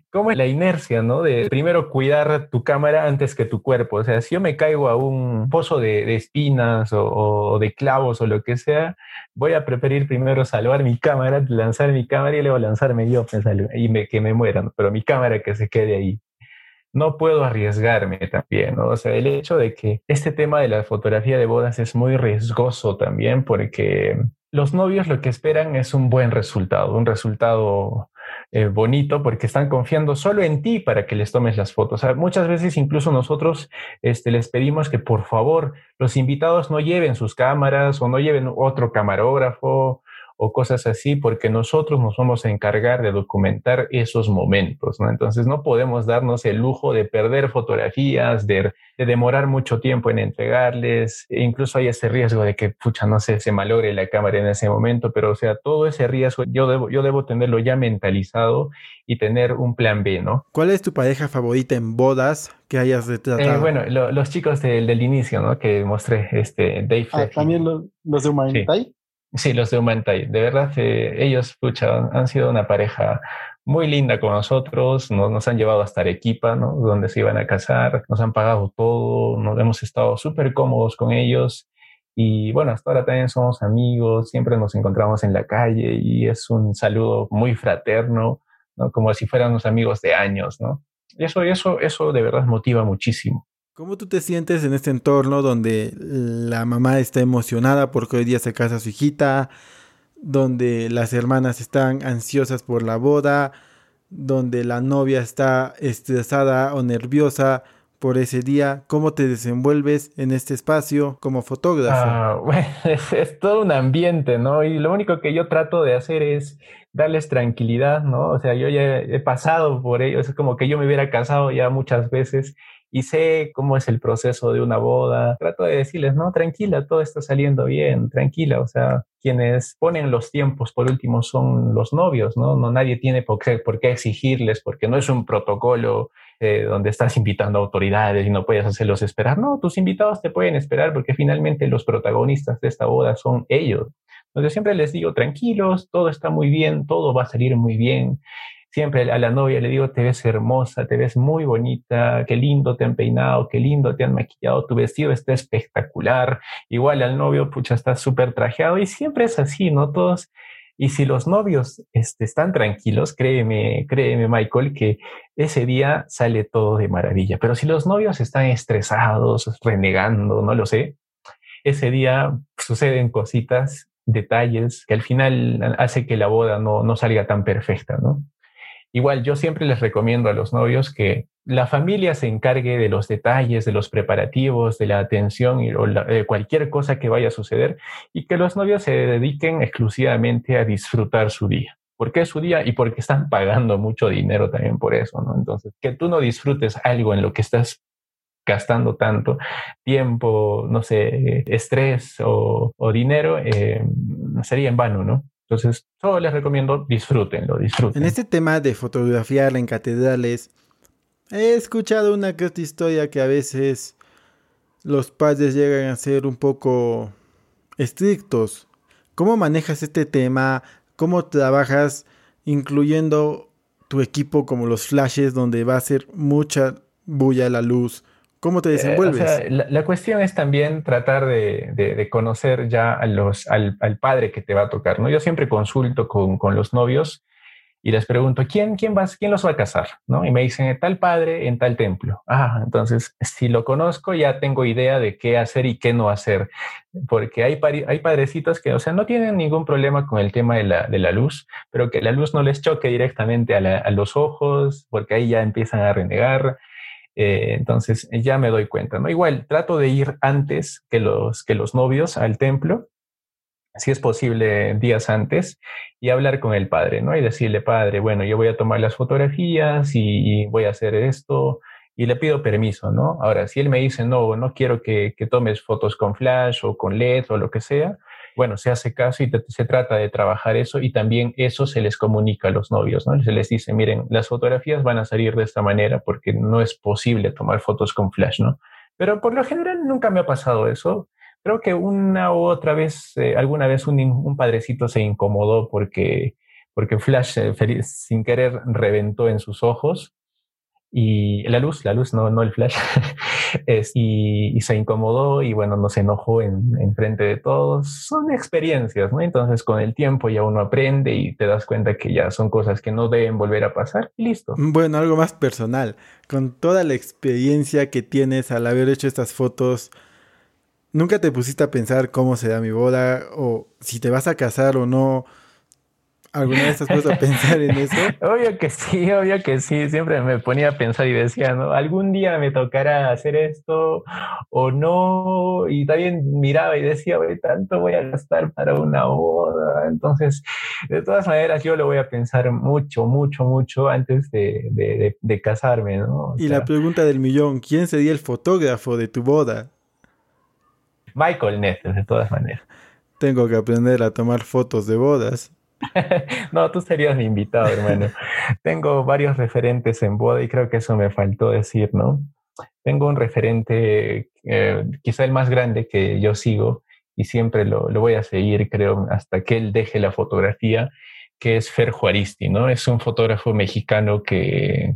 como la inercia, ¿no? De primero cuidar tu cámara antes que tu cuerpo. O sea, si yo me caigo a un pozo de, espinas o, de clavos o lo que sea, voy a preferir primero salvar mi cámara, lanzar mi cámara y luego lanzarme yo y me, que me mueran, pero mi cámara que se quede ahí no puedo arriesgarme también, ¿no? O sea, el hecho de que este tema de la fotografía de bodas es muy riesgoso también porque los novios lo que esperan es un buen resultado, un resultado eh, bonito porque están confiando solo en ti para que les tomes las fotos. muchas veces incluso nosotros este, les pedimos que por favor los invitados no lleven sus cámaras o no lleven otro camarógrafo o cosas así, porque nosotros nos vamos a encargar de documentar esos momentos, ¿no? Entonces no podemos darnos el lujo de perder fotografías, de, demorar mucho tiempo en entregarles, e incluso hay ese riesgo de que, pucha, no sé, se malogre la cámara en ese momento, pero o sea, todo ese riesgo yo debo, yo debo tenerlo ya mentalizado y tener un plan B, ¿no? ¿Cuál es tu pareja favorita en bodas que hayas retratado? Eh, bueno, los chicos del, inicio, ¿no? Que mostré, este, Dave. Ah, ¿También los, de Humanitay? Sí, los de Humantay. De verdad, ellos pucha, han sido una pareja muy linda con nosotros, nos, han llevado hasta Arequipa, ¿no? donde se iban a casar, nos han pagado todo, nos hemos estado súper cómodos con ellos y bueno, hasta ahora también somos amigos, siempre nos encontramos en la calle y es un saludo muy fraterno, ¿no? como si fuéramos amigos de años, ¿no? Y eso, eso, eso de verdad motiva muchísimo. ¿Cómo tú te sientes en este entorno donde la mamá está emocionada porque hoy día se casa su hijita, donde las hermanas están ansiosas por la boda, donde la novia está estresada o nerviosa por ese día? ¿Cómo te desenvuelves en este espacio como fotógrafo? Ah, *laughs* bueno, es, todo un ambiente, ¿no? Y lo único que yo trato de hacer es darles tranquilidad, ¿no? O sea, yo ya he pasado por ello, es como que yo me hubiera casado ya muchas veces y sé cómo es el proceso de una boda. Trato de decirles, no, tranquila, todo está saliendo bien, tranquila. O sea, quienes ponen los tiempos por último son los novios, ¿no? No nadie tiene por qué, por qué exigirles, porque no es un protocolo eh, donde estás invitando autoridades y no puedes hacerlos esperar. No, tus invitados te pueden esperar porque finalmente los protagonistas de esta boda son ellos. Entonces siempre les digo, tranquilos, todo está muy bien, todo va a salir muy bien. Siempre a la novia le digo, te ves hermosa, te ves muy bonita, qué lindo te han peinado, qué lindo te han maquillado, tu vestido está espectacular. Igual al novio, pucha, está súper trajeado y siempre es así, ¿no? Todos. Y si los novios este, están tranquilos, créeme, créeme, Michael, que ese día sale todo de maravilla. Pero si los novios están estresados, renegando, no lo sé, ese día suceden cositas, detalles que al final hace que la boda no, no salga tan perfecta, ¿no? Igual yo siempre les recomiendo a los novios que la familia se encargue de los detalles, de los preparativos, de la atención y o de cualquier cosa que vaya a suceder y que los novios se dediquen exclusivamente a disfrutar su día. ¿Por qué es su día? Y porque están pagando mucho dinero también por eso, ¿no? Entonces, que tú no disfrutes algo en lo que estás gastando tanto tiempo, no sé, estrés o, dinero, eh, sería en vano, ¿no? Entonces, solo les recomiendo disfrútenlo, disfruten. En este tema de fotografiar en catedrales, he escuchado una que otra historia que a veces los padres llegan a ser un poco estrictos. ¿Cómo manejas este tema? ¿Cómo trabajas incluyendo tu equipo como los flashes donde va a ser mucha bulla la luz? ¿Cómo te eh, desenvuelves? la, cuestión es también tratar de, conocer ya a los, al, padre que te va a tocar, ¿no? Yo siempre consulto con, con los novios y les pregunto, ¿quién, quién, va, quién los va a casar? ¿no? Y me dicen, tal padre en tal templo. Ah, entonces, si lo conozco, ya tengo idea de qué hacer y qué no hacer, porque hay, hay padrecitos que, o sea, no tienen ningún problema con el tema de la, de la luz, pero que la luz no les choque directamente a, a los ojos, porque ahí ya empiezan a renegar. Eh, entonces ya me doy cuenta, ¿no? Igual trato de ir antes que los, que los novios al templo si es posible días antes, y hablar con el padre, ¿no? Y decirle, padre, bueno, yo voy a tomar las fotografías y, voy a hacer esto, y le pido permiso, ¿no? Ahora, si él me dice, no, no quiero que, tomes fotos con flash o con LED o lo que sea, bueno, se hace caso y se trata de trabajar eso y también eso se les comunica a los novios, ¿no? Se les dice, miren, las fotografías van a salir de esta manera porque no es posible tomar fotos con flash, ¿no? Pero por lo general nunca me ha pasado eso. Creo que una u otra vez, eh, alguna vez un, padrecito se incomodó porque, porque Flash eh, sin querer reventó en sus ojos y la luz, la luz, no, no el flash, *laughs* y, se incomodó y bueno, nos enojó en, en, frente de todos. Son experiencias, ¿no? Entonces con el tiempo ya uno aprende y te das cuenta que ya son cosas que no deben volver a pasar y listo. Bueno, algo más personal. Con toda la experiencia que tienes al haber hecho estas fotos, ¿Nunca te pusiste a pensar cómo será mi boda o si te vas a casar o no? ¿Alguna vez has puesto a pensar en eso? *laughs* obvio que sí, obvio que sí. Siempre me ponía a pensar y decía, ¿no? Algún día me tocará hacer esto o no. Y también miraba y decía, oye, tanto voy a gastar para una boda. Entonces, de todas maneras, yo lo voy a pensar mucho, mucho, mucho antes de, de, casarme, ¿no? y la pregunta del millón, ¿quién sería el fotógrafo de tu boda? Michael Netter, de todas maneras. Tengo que aprender a tomar fotos de bodas. *laughs* no, tú serías mi invitado, hermano. *laughs* Tengo varios referentes en boda y creo que eso me faltó decir, ¿no? Tengo un referente, eh, quizá el más grande que yo sigo y siempre lo, lo, voy a seguir, creo, hasta que él deje la fotografía, que es Fer Juaristi, ¿no? Es un fotógrafo mexicano que,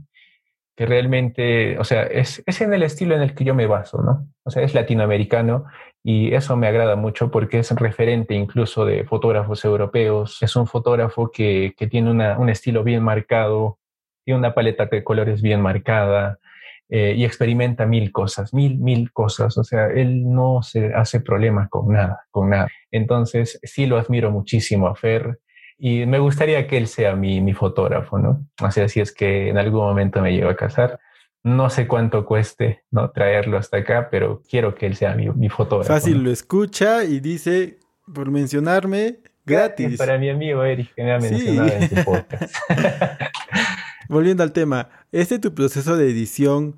que realmente, o sea, es, es, en el estilo en el que yo me baso, ¿no? O sea, es latinoamericano y eso me agrada mucho porque es referente incluso de fotógrafos europeos. Es un fotógrafo que, que tiene una, un estilo bien marcado, tiene una paleta de colores bien marcada eh, y experimenta mil cosas, mil, mil cosas. O sea, él no se hace problemas con nada, con nada. Entonces, sí lo admiro muchísimo a Fer y me gustaría que él sea mi, mi fotógrafo, ¿no? O sea, si es que en algún momento me llevo a casar. No sé cuánto cueste ¿no? traerlo hasta acá, pero quiero que él sea mi, mi fotógrafo. Fácil lo escucha y dice, por mencionarme, gratis. Para mi amigo Eric, que me ha mencionado en su *laughs* podcast. Volviendo al tema, ¿este tu proceso de edición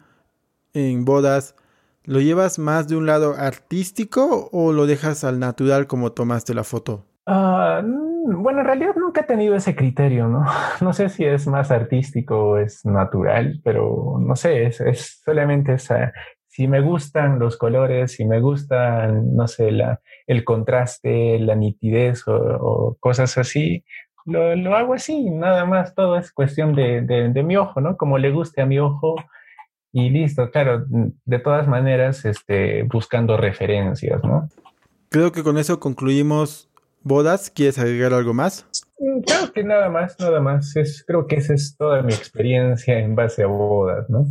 en bodas lo llevas más de un lado artístico o lo dejas al natural como tomaste la foto? Ah, bueno, en realidad nunca he tenido ese criterio, ¿no? *laughs* No sé si es más artístico o es natural, pero no sé, es, solamente esa. Si me gustan los colores, si me gustan, no sé, la, el contraste, la nitidez o, cosas así, lo, lo, hago así, nada más, todo es cuestión de, de, de, mi ojo, ¿no? Como le guste a mi ojo y listo, claro, de todas maneras, este, buscando referencias, ¿no? Creo que con eso concluimos bodas, ¿quieres agregar algo más? Creo que nada más, nada más. Es, creo que esa es toda mi experiencia en base a bodas, ¿no?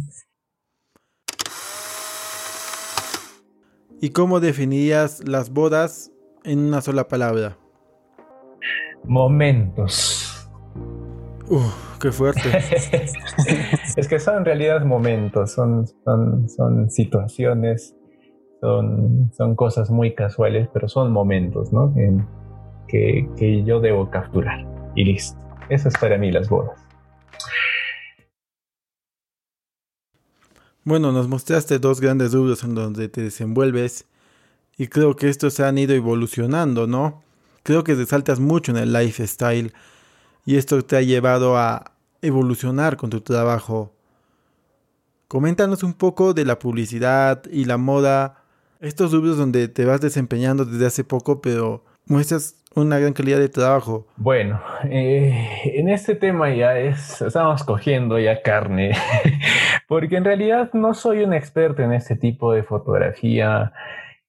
¿Y cómo definirías las bodas en una sola palabra? Momentos. qué fuerte. *laughs* es que son en realidad momentos, son, son, son situaciones, son, son cosas muy casuales, pero son momentos, ¿no? Que, yo debo capturar. Y listo. Eso es para mí las bodas. Bueno, nos mostraste dos grandes rubros en donde te desenvuelves y creo que estos se han ido evolucionando, ¿no? Creo que resaltas mucho en el lifestyle y esto te ha llevado a evolucionar con tu trabajo. Coméntanos un poco de la publicidad y la moda, estos rubros donde te vas desempeñando desde hace poco, pero muestras una gran calidad de trabajo. Bueno, eh, en este tema ya es, estamos cogiendo ya carne, *laughs* porque en realidad no soy un experto en este tipo de fotografía.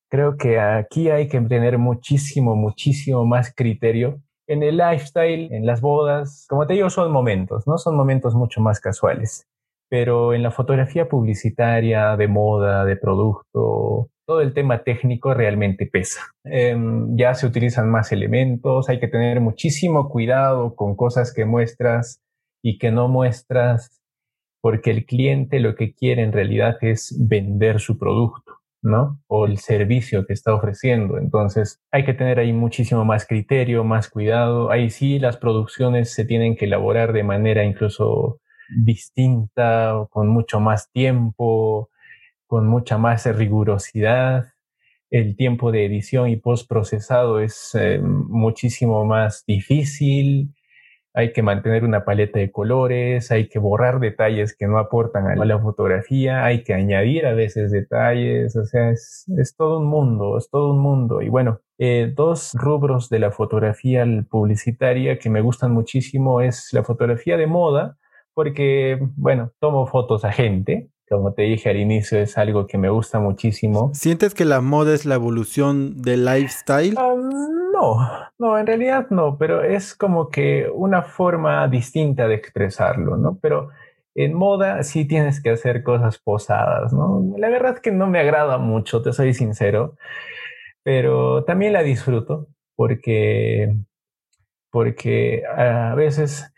Creo que aquí hay que tener muchísimo, muchísimo más criterio. En el lifestyle, en las bodas, como te digo, son momentos, ¿no? Son momentos mucho más casuales. Pero en la fotografía publicitaria, de moda, de producto, todo el tema técnico realmente pesa. Em, ya se utilizan más elementos, hay que tener muchísimo cuidado con cosas que muestras y que no muestras, porque el cliente lo que quiere en realidad es vender su producto, ¿no? O el servicio que está ofreciendo. Entonces hay que tener ahí muchísimo más criterio, más cuidado. Ahí sí las producciones se tienen que elaborar de manera incluso distinta, con mucho más tiempo, con mucha más rigurosidad. El tiempo de edición y postprocesado es eh, muchísimo más difícil. Hay que mantener una paleta de colores, hay que borrar detalles que no aportan a la fotografía, hay que añadir a veces detalles, o sea, es, todo un mundo, es todo un mundo. Y bueno, eh, dos rubros de la fotografía publicitaria que me gustan muchísimo es la fotografía de moda, porque, bueno, tomo fotos a gente, como te dije al inicio, es algo que me gusta muchísimo. ¿Sientes que la moda es la evolución del lifestyle? Ah, no, no, en realidad no, pero es como que una forma distinta de expresarlo, ¿no? Pero en moda sí tienes que hacer cosas posadas, ¿no? La verdad es que no me agrada mucho, te soy sincero, pero también la disfruto porque, porque a veces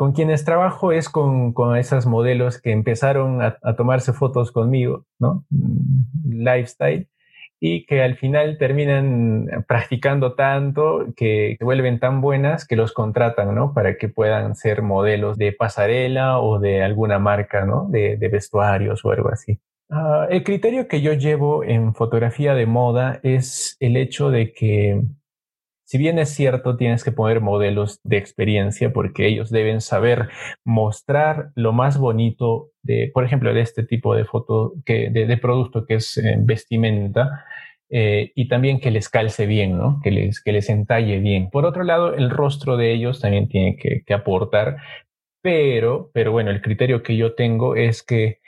con quienes trabajo es con, con esas modelos que empezaron a, tomarse fotos conmigo, ¿no? Mm, lifestyle, y que al final terminan practicando tanto que, vuelven tan buenas que los contratan, ¿no? Para que puedan ser modelos de pasarela o de alguna marca, ¿no? De, de vestuarios o algo así. Ah, el criterio que yo llevo en fotografía de moda es el hecho de que si bien es cierto, tienes que poner modelos de experiencia porque ellos deben saber mostrar lo más bonito de, por ejemplo, de este tipo de foto, que, de, producto que es eh, vestimenta. Eh, y también que les calce bien, ¿no? que, les, que les entalle bien. Por otro lado, el rostro de ellos también tiene que, que aportar, pero, pero bueno, el criterio que yo tengo es que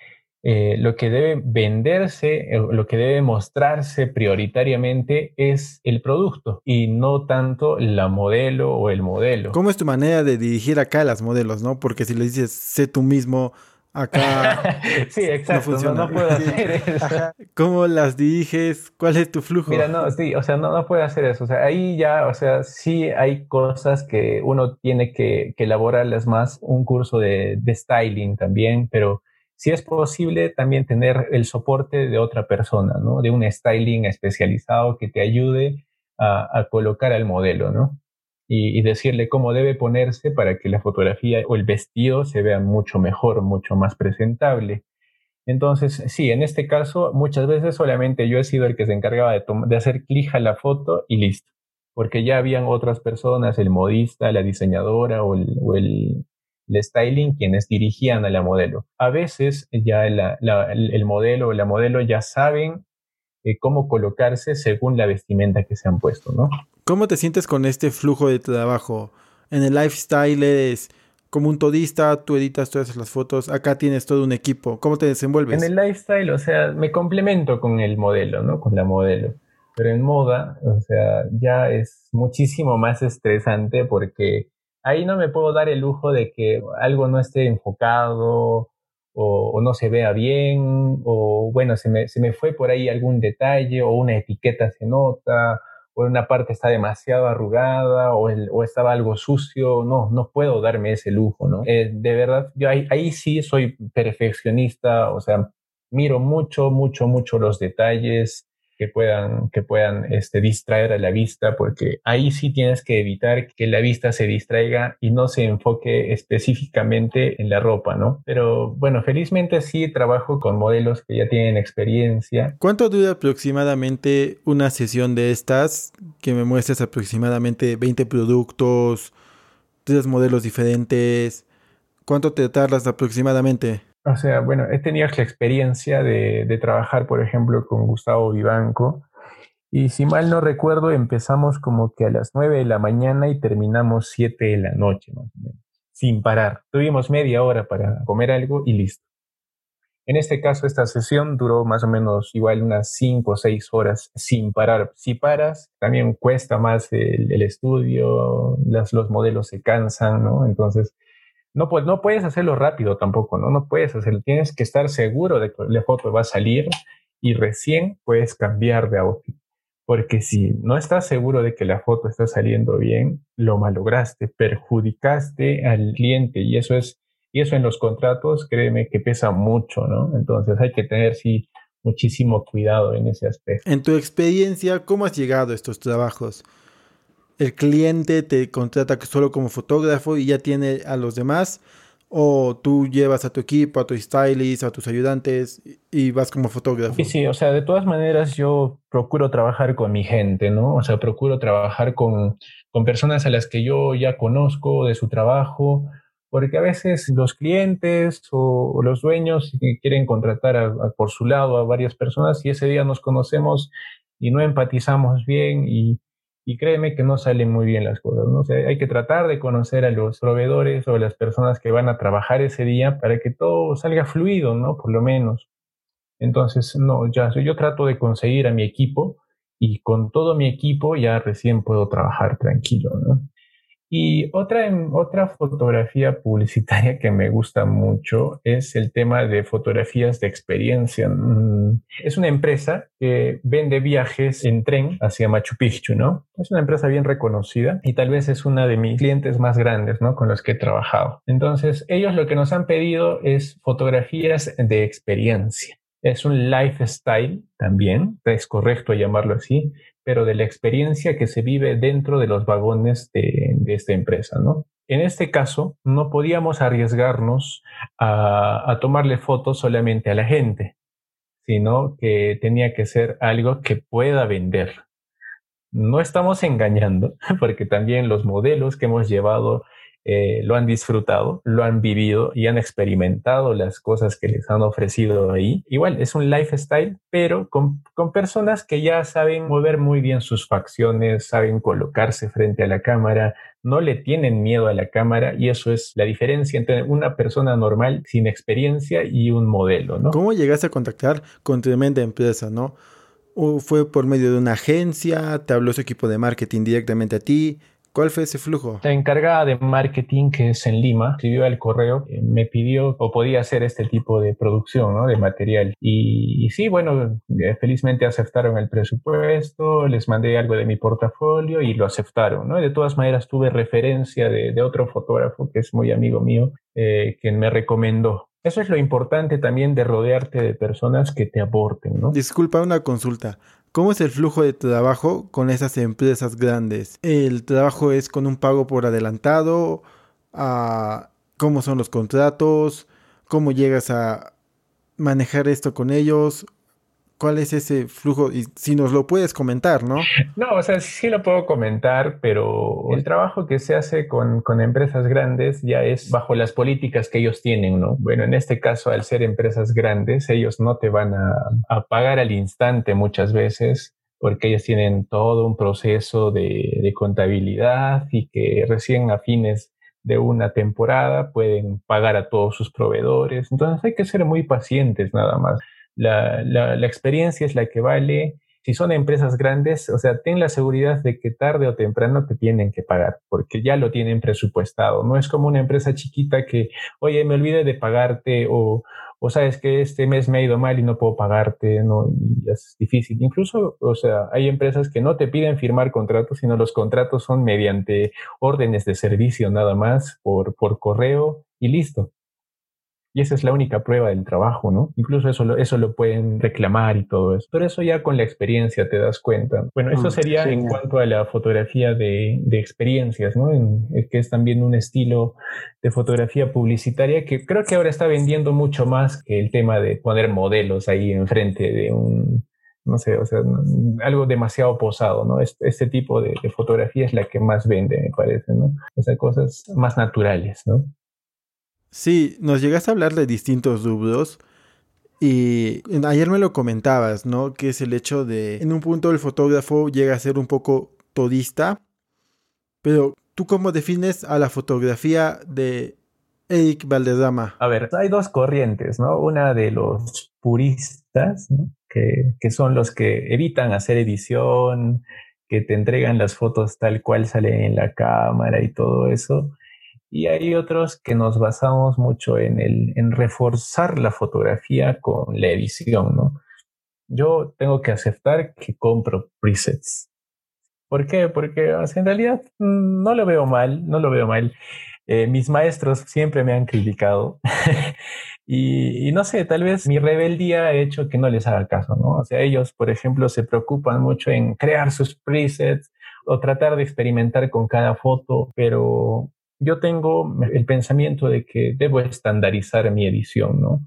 eh, lo que debe venderse, eh, lo que debe mostrarse prioritariamente es el producto y no tanto la modelo o el modelo. ¿Cómo es tu manera de dirigir acá a las modelos, no? Porque si le dices, sé tú mismo, acá *laughs* sí, exacto, no, funciona. No, puedo hacer eso. ¿Cómo las diriges? ¿Cuál es tu flujo? Mira, no, sí, o sea, no, no puedo hacer eso. O sea, ahí ya, o sea, sí hay cosas que uno tiene que, que elaborarlas más, un curso de, de styling también, pero si es posible también tener el soporte de otra persona, ¿no? De un styling especializado que te ayude a, colocar al modelo, ¿no? Y, decirle cómo debe ponerse para que la fotografía o el vestido se vea mucho mejor, mucho más presentable. Entonces, sí, en este caso, muchas veces solamente yo he sido el que se encargaba de, hacer clic a la foto y listo, porque ya habían otras personas, el modista, la diseñadora o el styling quienes dirigían a la modelo. A veces ya el modelo o la modelo ya saben eh, cómo colocarse según la vestimenta que se han puesto, ¿no? ¿Cómo te sientes con este flujo de trabajo? En el lifestyle eres como un todista, tú editas todas las fotos, acá tienes todo un equipo. ¿Cómo te desenvuelves? En el lifestyle, o sea, me complemento con el modelo, ¿no? Con la modelo. Pero en moda, o sea, ya es muchísimo más estresante porque ahí no me puedo dar el lujo de que algo no esté enfocado o, no se vea bien, o bueno, se me, se me, fue por ahí algún detalle o una etiqueta se nota, o una parte está demasiado arrugada o, el, o estaba algo sucio, no, no puedo darme ese lujo, ¿no? Eh, de verdad, yo ahí, ahí sí soy perfeccionista, o sea, miro mucho, mucho, mucho los detalles, que puedan, que puedan este, distraer a la vista, porque ahí sí tienes que evitar que la vista se distraiga y no se enfoque específicamente en la ropa, ¿no? Pero bueno, felizmente sí trabajo con modelos que ya tienen experiencia. ¿Cuánto dura aproximadamente una sesión de estas? Que me muestres aproximadamente 20 productos, tres modelos diferentes. ¿Cuánto te tardas aproximadamente? O sea, bueno, he tenido la experiencia de, trabajar, por ejemplo, con Gustavo Vivanco. Y si mal no recuerdo, empezamos como que a las 9 de la mañana y terminamos 7 de la noche, más o menos, sin parar. Tuvimos media hora para comer algo y listo. En este caso, esta sesión duró más o menos igual unas 5 o 6 horas sin parar. Si paras, también cuesta más el, el estudio, las, los modelos se cansan, ¿no? Entonces, no, pues, no puedes hacerlo rápido tampoco, ¿no? No puedes hacerlo. Tienes que estar seguro de que la foto va a salir y recién puedes cambiar de outfit. Porque si no estás seguro de que la foto está saliendo bien, lo malograste, perjudicaste al cliente y eso es, y eso en los contratos, créeme que pesa mucho, ¿no? Entonces hay que tener, sí, muchísimo cuidado en ese aspecto. En tu experiencia, ¿cómo has llegado a estos trabajos? El cliente te contrata solo como fotógrafo y ya tiene a los demás, o tú llevas a tu equipo, a tu stylist, a tus ayudantes y vas como fotógrafo. Sí, sí, o sea, de todas maneras yo procuro trabajar con mi gente, ¿no? O sea, procuro trabajar con, con personas a las que yo ya conozco de su trabajo, porque a veces los clientes o, los dueños quieren contratar por su lado a varias personas y ese día nos conocemos y no empatizamos bien y y créeme que no salen muy bien las cosas, ¿no? Hay que tratar de conocer a los proveedores o a las personas que van a trabajar ese día para que todo salga fluido, ¿no? Por lo menos. Entonces, no, ya yo trato de conseguir a mi equipo y con todo mi equipo ya recién puedo trabajar tranquilo, ¿no? Y otra, otra fotografía publicitaria que me gusta mucho es el tema de fotografías de experiencia. Mm, es una empresa que vende viajes en tren hacia Machu Picchu, ¿no? Es una empresa bien reconocida y tal vez es una de mis clientes más grandes, ¿no? Con los que he trabajado. Entonces, ellos lo que nos han pedido es fotografías de experiencia. Es un lifestyle también, es correcto llamarlo así, pero de la experiencia que se vive dentro de los vagones de, de esta empresa, ¿no? En este caso, no podíamos arriesgarnos a, a, tomarle fotos solamente a la gente, sino que tenía que ser algo que pueda vender. No estamos engañando, *laughs* porque también los modelos que hemos llevado eh, lo han disfrutado, lo han vivido y han experimentado las cosas que les han ofrecido ahí. Igual es un lifestyle, pero con, con, personas que ya saben mover muy bien sus facciones, saben colocarse frente a la cámara, no le tienen miedo a la cámara y eso es la diferencia entre una persona normal sin experiencia y un modelo, ¿no? ¿Cómo llegaste a contactar con tremenda empresa, no? ¿O fue por medio de una agencia? ¿Te habló su equipo de marketing directamente a ti? ¿Cuál fue ese flujo? La encargada de marketing, que es en Lima, escribió al correo, eh, me pidió o podía hacer este tipo de producción, ¿no? De material. Y, y, sí, bueno, eh, felizmente aceptaron el presupuesto, les mandé algo de mi portafolio y lo aceptaron, ¿no? Y de todas maneras tuve referencia de, de otro fotógrafo que es muy amigo mío, eh, quien me recomendó eso es lo importante también de rodearte de personas que te aporten, ¿no? Disculpa una consulta. ¿Cómo es el flujo de trabajo con esas empresas grandes? ¿El trabajo es con un pago por adelantado? ¿A ¿Cómo son los contratos? ¿Cómo llegas a manejar esto con ellos? ¿Cuál es ese flujo? Y si nos lo puedes comentar, ¿no? No, o sea, sí lo puedo comentar, pero el trabajo que se hace con, con, empresas grandes ya es bajo las políticas que ellos tienen, ¿no? Bueno, en este caso, al ser empresas grandes, ellos no te van a, a pagar al instante muchas veces porque ellos tienen todo un proceso de, de contabilidad y que recién a fines de una temporada pueden pagar a todos sus proveedores. Entonces hay que ser muy pacientes nada más la, la, experiencia es la que vale. Si son empresas grandes, o sea, ten la seguridad de que tarde o temprano te tienen que pagar, porque ya lo tienen presupuestado. No es como una empresa chiquita que, oye, me olvidé de pagarte o, o sabes que este mes me ha ido mal y no puedo pagarte, ¿no? Y es difícil. Incluso, o sea, hay empresas que no te piden firmar contratos, sino los contratos son mediante órdenes de servicio nada más, por, por correo y listo. Y esa es la única prueba del trabajo, ¿no? Incluso eso lo, eso lo pueden reclamar y todo eso. Pero eso ya con la experiencia te das cuenta. Bueno, eso mm, sería en cuanto a la fotografía de, de experiencias, ¿no? En, que es también un estilo de fotografía publicitaria que creo que ahora está vendiendo mucho más que el tema de poner modelos ahí enfrente de un, no sé, o sea, algo demasiado posado, ¿no? Este, este tipo de, de, fotografía es la que más vende, me parece, ¿no? O sea, cosas más naturales, ¿no? Sí, nos llegaste a hablar de distintos rubros y ayer me lo comentabas, ¿no? Que es el hecho de, en un punto el fotógrafo llega a ser un poco todista, pero ¿tú cómo defines a la fotografía de Eric Valderrama? A ver, hay dos corrientes, ¿no? Una de los puristas, ¿no? que, que son los que evitan hacer edición, que te entregan las fotos tal cual salen en la cámara y todo eso y hay otros que nos basamos mucho en, el, en reforzar la fotografía con la edición, ¿no? Yo tengo que aceptar que compro presets. ¿Por qué? Porque en realidad mm, no lo veo mal, no lo veo mal. Eh, mis maestros siempre me han criticado *laughs* y, y, no sé, tal vez mi rebeldía ha hecho que no les haga caso, ¿no? O sea, ellos, por ejemplo, se preocupan mucho en crear sus presets o tratar de experimentar con cada foto, pero yo tengo el pensamiento de que debo estandarizar mi edición, ¿no?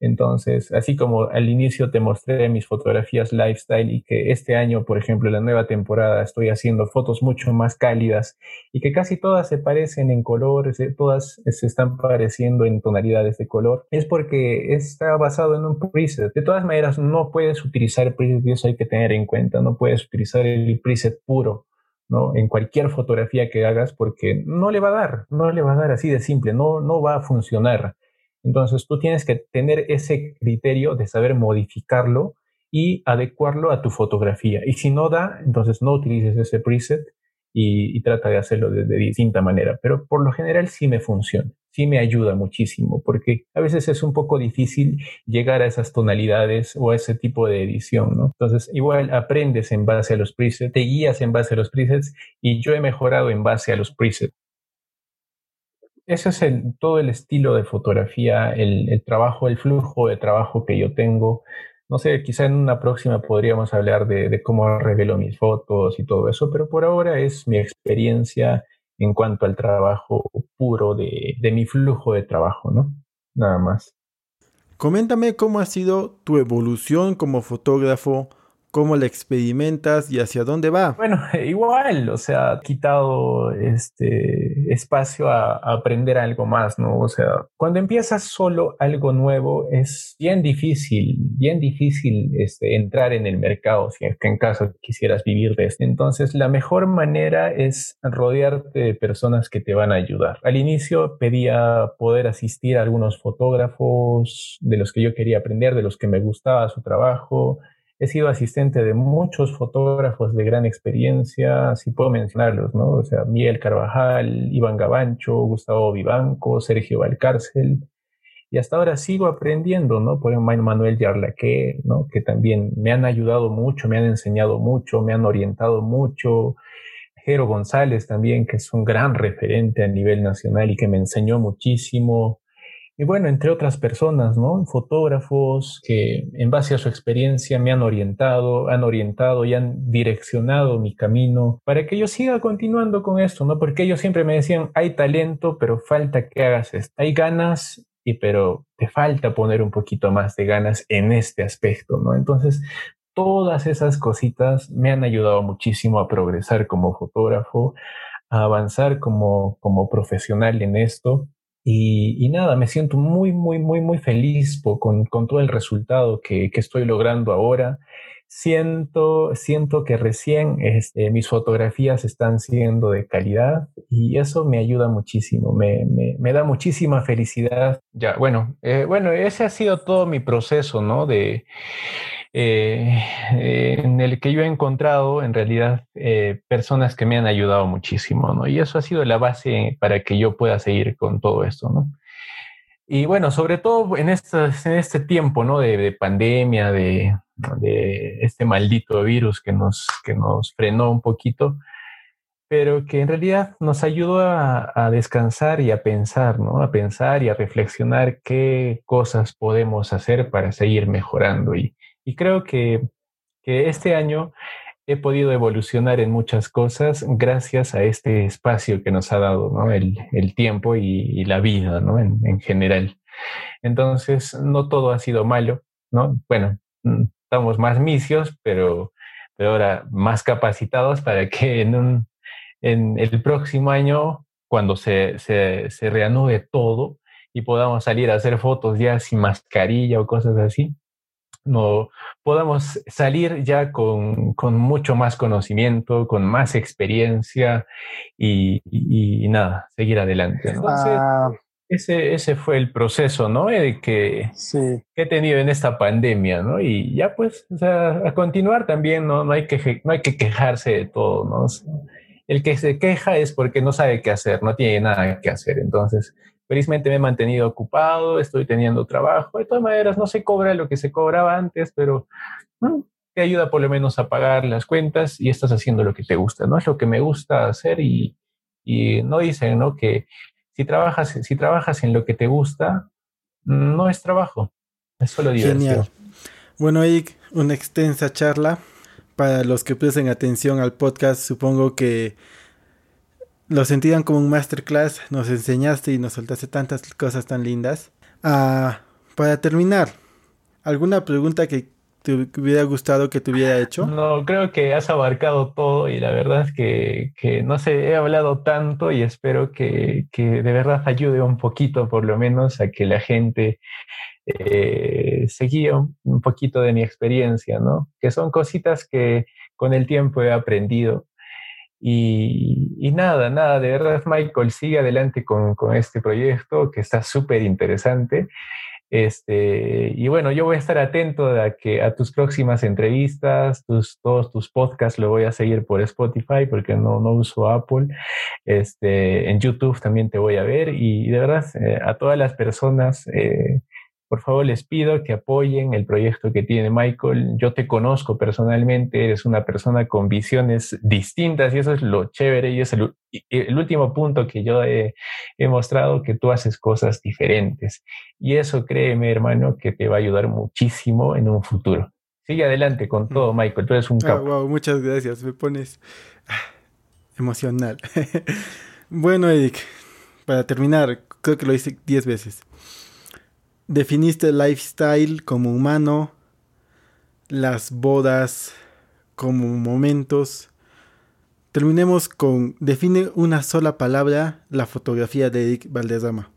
Entonces, así como al inicio te mostré mis fotografías lifestyle y que este año, por ejemplo, la nueva temporada, estoy haciendo fotos mucho más cálidas y que casi todas se parecen en color, todas se están pareciendo en tonalidades de color, es porque está basado en un preset. De todas maneras, no puedes utilizar preset eso hay que tener en cuenta, no puedes utilizar el preset puro ¿no? En cualquier fotografía que hagas porque no le va a dar, no le va a dar así de simple, no, no va a funcionar. Entonces tú tienes que tener ese criterio de saber modificarlo y adecuarlo a tu fotografía. Y si no da, entonces no utilices ese preset y, trata de hacerlo de, distinta manera. Pero por lo general sí me funciona, sí me ayuda muchísimo, porque a veces es un poco difícil llegar a esas tonalidades o a ese tipo de edición, ¿no? Entonces, igual aprendes en base a los presets, te guías en base a los presets y yo he mejorado en base a los presets. Ese es el, todo el estilo de fotografía, el, el trabajo, el flujo de trabajo que yo tengo no sé, quizá en una próxima podríamos hablar de, cómo revelo mis fotos y todo eso, pero por ahora es mi experiencia en cuanto al trabajo puro de, de mi flujo de trabajo, ¿no? Nada más. Coméntame cómo ha sido tu evolución como fotógrafo cómo la experimentas y hacia dónde va. Bueno, *laughs* igual, o sea, quitado este espacio a, aprender algo más, ¿no? O sea, cuando empiezas solo algo nuevo es bien difícil, bien difícil este, entrar en el mercado si es que en caso quisieras vivir de esto. Entonces, la mejor manera es rodearte de personas que te van a ayudar. Al inicio pedía poder asistir a algunos fotógrafos de los que yo quería aprender, de los que me gustaba su trabajo, He sido asistente de muchos fotógrafos de gran experiencia, si puedo mencionarlos, ¿no? O sea, Miguel Carvajal, Iván Gabancho, Gustavo Vivanco, Sergio Valcárcel. Y hasta ahora sigo aprendiendo, ¿no? Por Manuel Yarlaque, ¿no? Que también me han ayudado mucho, me han enseñado mucho, me han orientado mucho. Jero González también, que es un gran referente a nivel nacional y que me enseñó muchísimo. Y bueno, entre otras personas, ¿no? Fotógrafos que en base a su experiencia me han orientado, han orientado y han direccionado mi camino para que yo siga continuando con esto, ¿no? Porque ellos siempre me decían, hay talento, pero falta que hagas esto. Hay ganas, y pero te falta poner un poquito más de ganas en este aspecto, ¿no? Entonces, todas esas cositas me han ayudado muchísimo a progresar como fotógrafo, a avanzar como, como profesional en esto y, nada, me siento muy, muy, muy, muy feliz con, con, todo el resultado que, que, estoy logrando ahora. Siento, siento que recién este, mis fotografías están siendo de calidad y eso me ayuda muchísimo, me, me, da muchísima felicidad. Ya, bueno, eh, bueno, ese ha sido todo mi proceso, ¿no? De, eh, en el que yo he encontrado en realidad eh, personas que me han ayudado muchísimo, ¿no? Y eso ha sido la base para que yo pueda seguir con todo esto, ¿no? Y bueno, sobre todo en, en este tiempo ¿no? de, pandemia, de, de, este maldito virus que nos, que nos frenó un poquito, pero que en realidad nos ayudó a, a, descansar y a pensar, ¿no? A pensar y a reflexionar qué cosas podemos hacer para seguir mejorando. Y, y creo que, que este año he podido evolucionar en muchas cosas gracias a este espacio que nos ha dado ¿no? el, el, tiempo y, la vida ¿no? en, en, general. Entonces, no todo ha sido malo, ¿no? Bueno, mm, estamos más misios, pero, pero ahora más capacitados para que en, un, en el próximo año, cuando se, se, se reanude todo y podamos salir a hacer fotos ya sin mascarilla o cosas así, no podamos salir ya con, con, mucho más conocimiento, con más experiencia y, y, nada, seguir adelante. Entonces, ah. ese, ese fue el proceso, ¿no? que, que, he tenido en esta pandemia, ¿no? Y ya pues, o sea, a continuar también, ¿no? No hay que, no hay que quejarse de todo, ¿no? El que se queja es porque no sabe qué hacer, no tiene nada que hacer. Entonces, Felizmente me he mantenido ocupado, estoy teniendo trabajo. De todas maneras, no se cobra lo que se cobraba antes, pero te ayuda por lo menos a pagar las cuentas y estás haciendo lo que te gusta, ¿no? Es lo que me gusta hacer y, y no dicen, ¿no? Que si trabajas, si trabajas en lo que te gusta, no es trabajo, es solo diversión. Genial. Bueno, ahí una extensa charla. Para los que presten atención al podcast, supongo que lo sentían como un masterclass, nos enseñaste y nos soltaste tantas cosas tan lindas. Ah, para terminar, ¿alguna pregunta que te hubiera gustado que te hubiera hecho? No, creo que has abarcado todo y la verdad es que, que no sé, he hablado tanto y espero que, que, de verdad ayude un poquito por lo menos a que la gente eh, se guíe un poquito de mi experiencia, ¿no? Que son cositas que con el tiempo he aprendido y, nada, nada, de verdad, Michael, sigue adelante con, con este proyecto que está súper interesante. Este, y bueno, yo voy a estar atento a, que, a tus próximas entrevistas, tus, todos tus podcasts lo voy a seguir por Spotify porque no, no uso Apple. Este, en YouTube también te voy a ver y de verdad eh, a todas las personas eh, por favor les pido que apoyen el proyecto que tiene Michael. Yo te conozco personalmente, eres una persona con visiones distintas y eso es lo chévere y es el, último punto que yo he, mostrado, que tú haces cosas diferentes. Y eso créeme, hermano, que te va a ayudar muchísimo en un futuro. Sigue adelante con todo, mm. Michael, tú eres un ah, capo. wow, muchas gracias, me pones ah, emocional. *laughs* bueno, Eric, para terminar, creo que lo hice diez veces. Definiste el lifestyle como humano, las bodas como momentos. Terminemos con, define una sola palabra la fotografía de Eric Valderrama.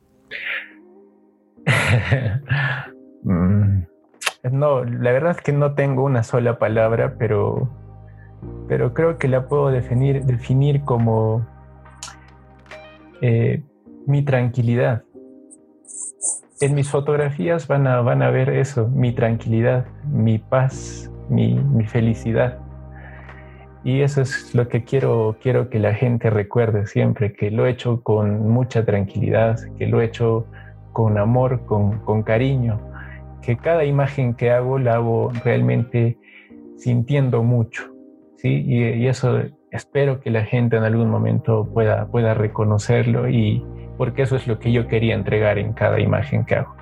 *laughs* Mm, no, la verdad es que no tengo una sola palabra, pero, pero creo que la puedo definir, definir como eh, mi tranquilidad en mis fotografías van a, van a ver eso, mi tranquilidad, mi paz, mi, felicidad. Y eso es lo que quiero, quiero que la gente recuerde siempre, que lo he hecho con mucha tranquilidad, que lo he hecho con amor, con, con cariño, que cada imagen que hago la hago realmente sintiendo mucho. ¿sí? Y, y, eso espero que la gente en algún momento pueda, pueda reconocerlo y, porque eso es lo que yo quería entregar en cada imagen que hago.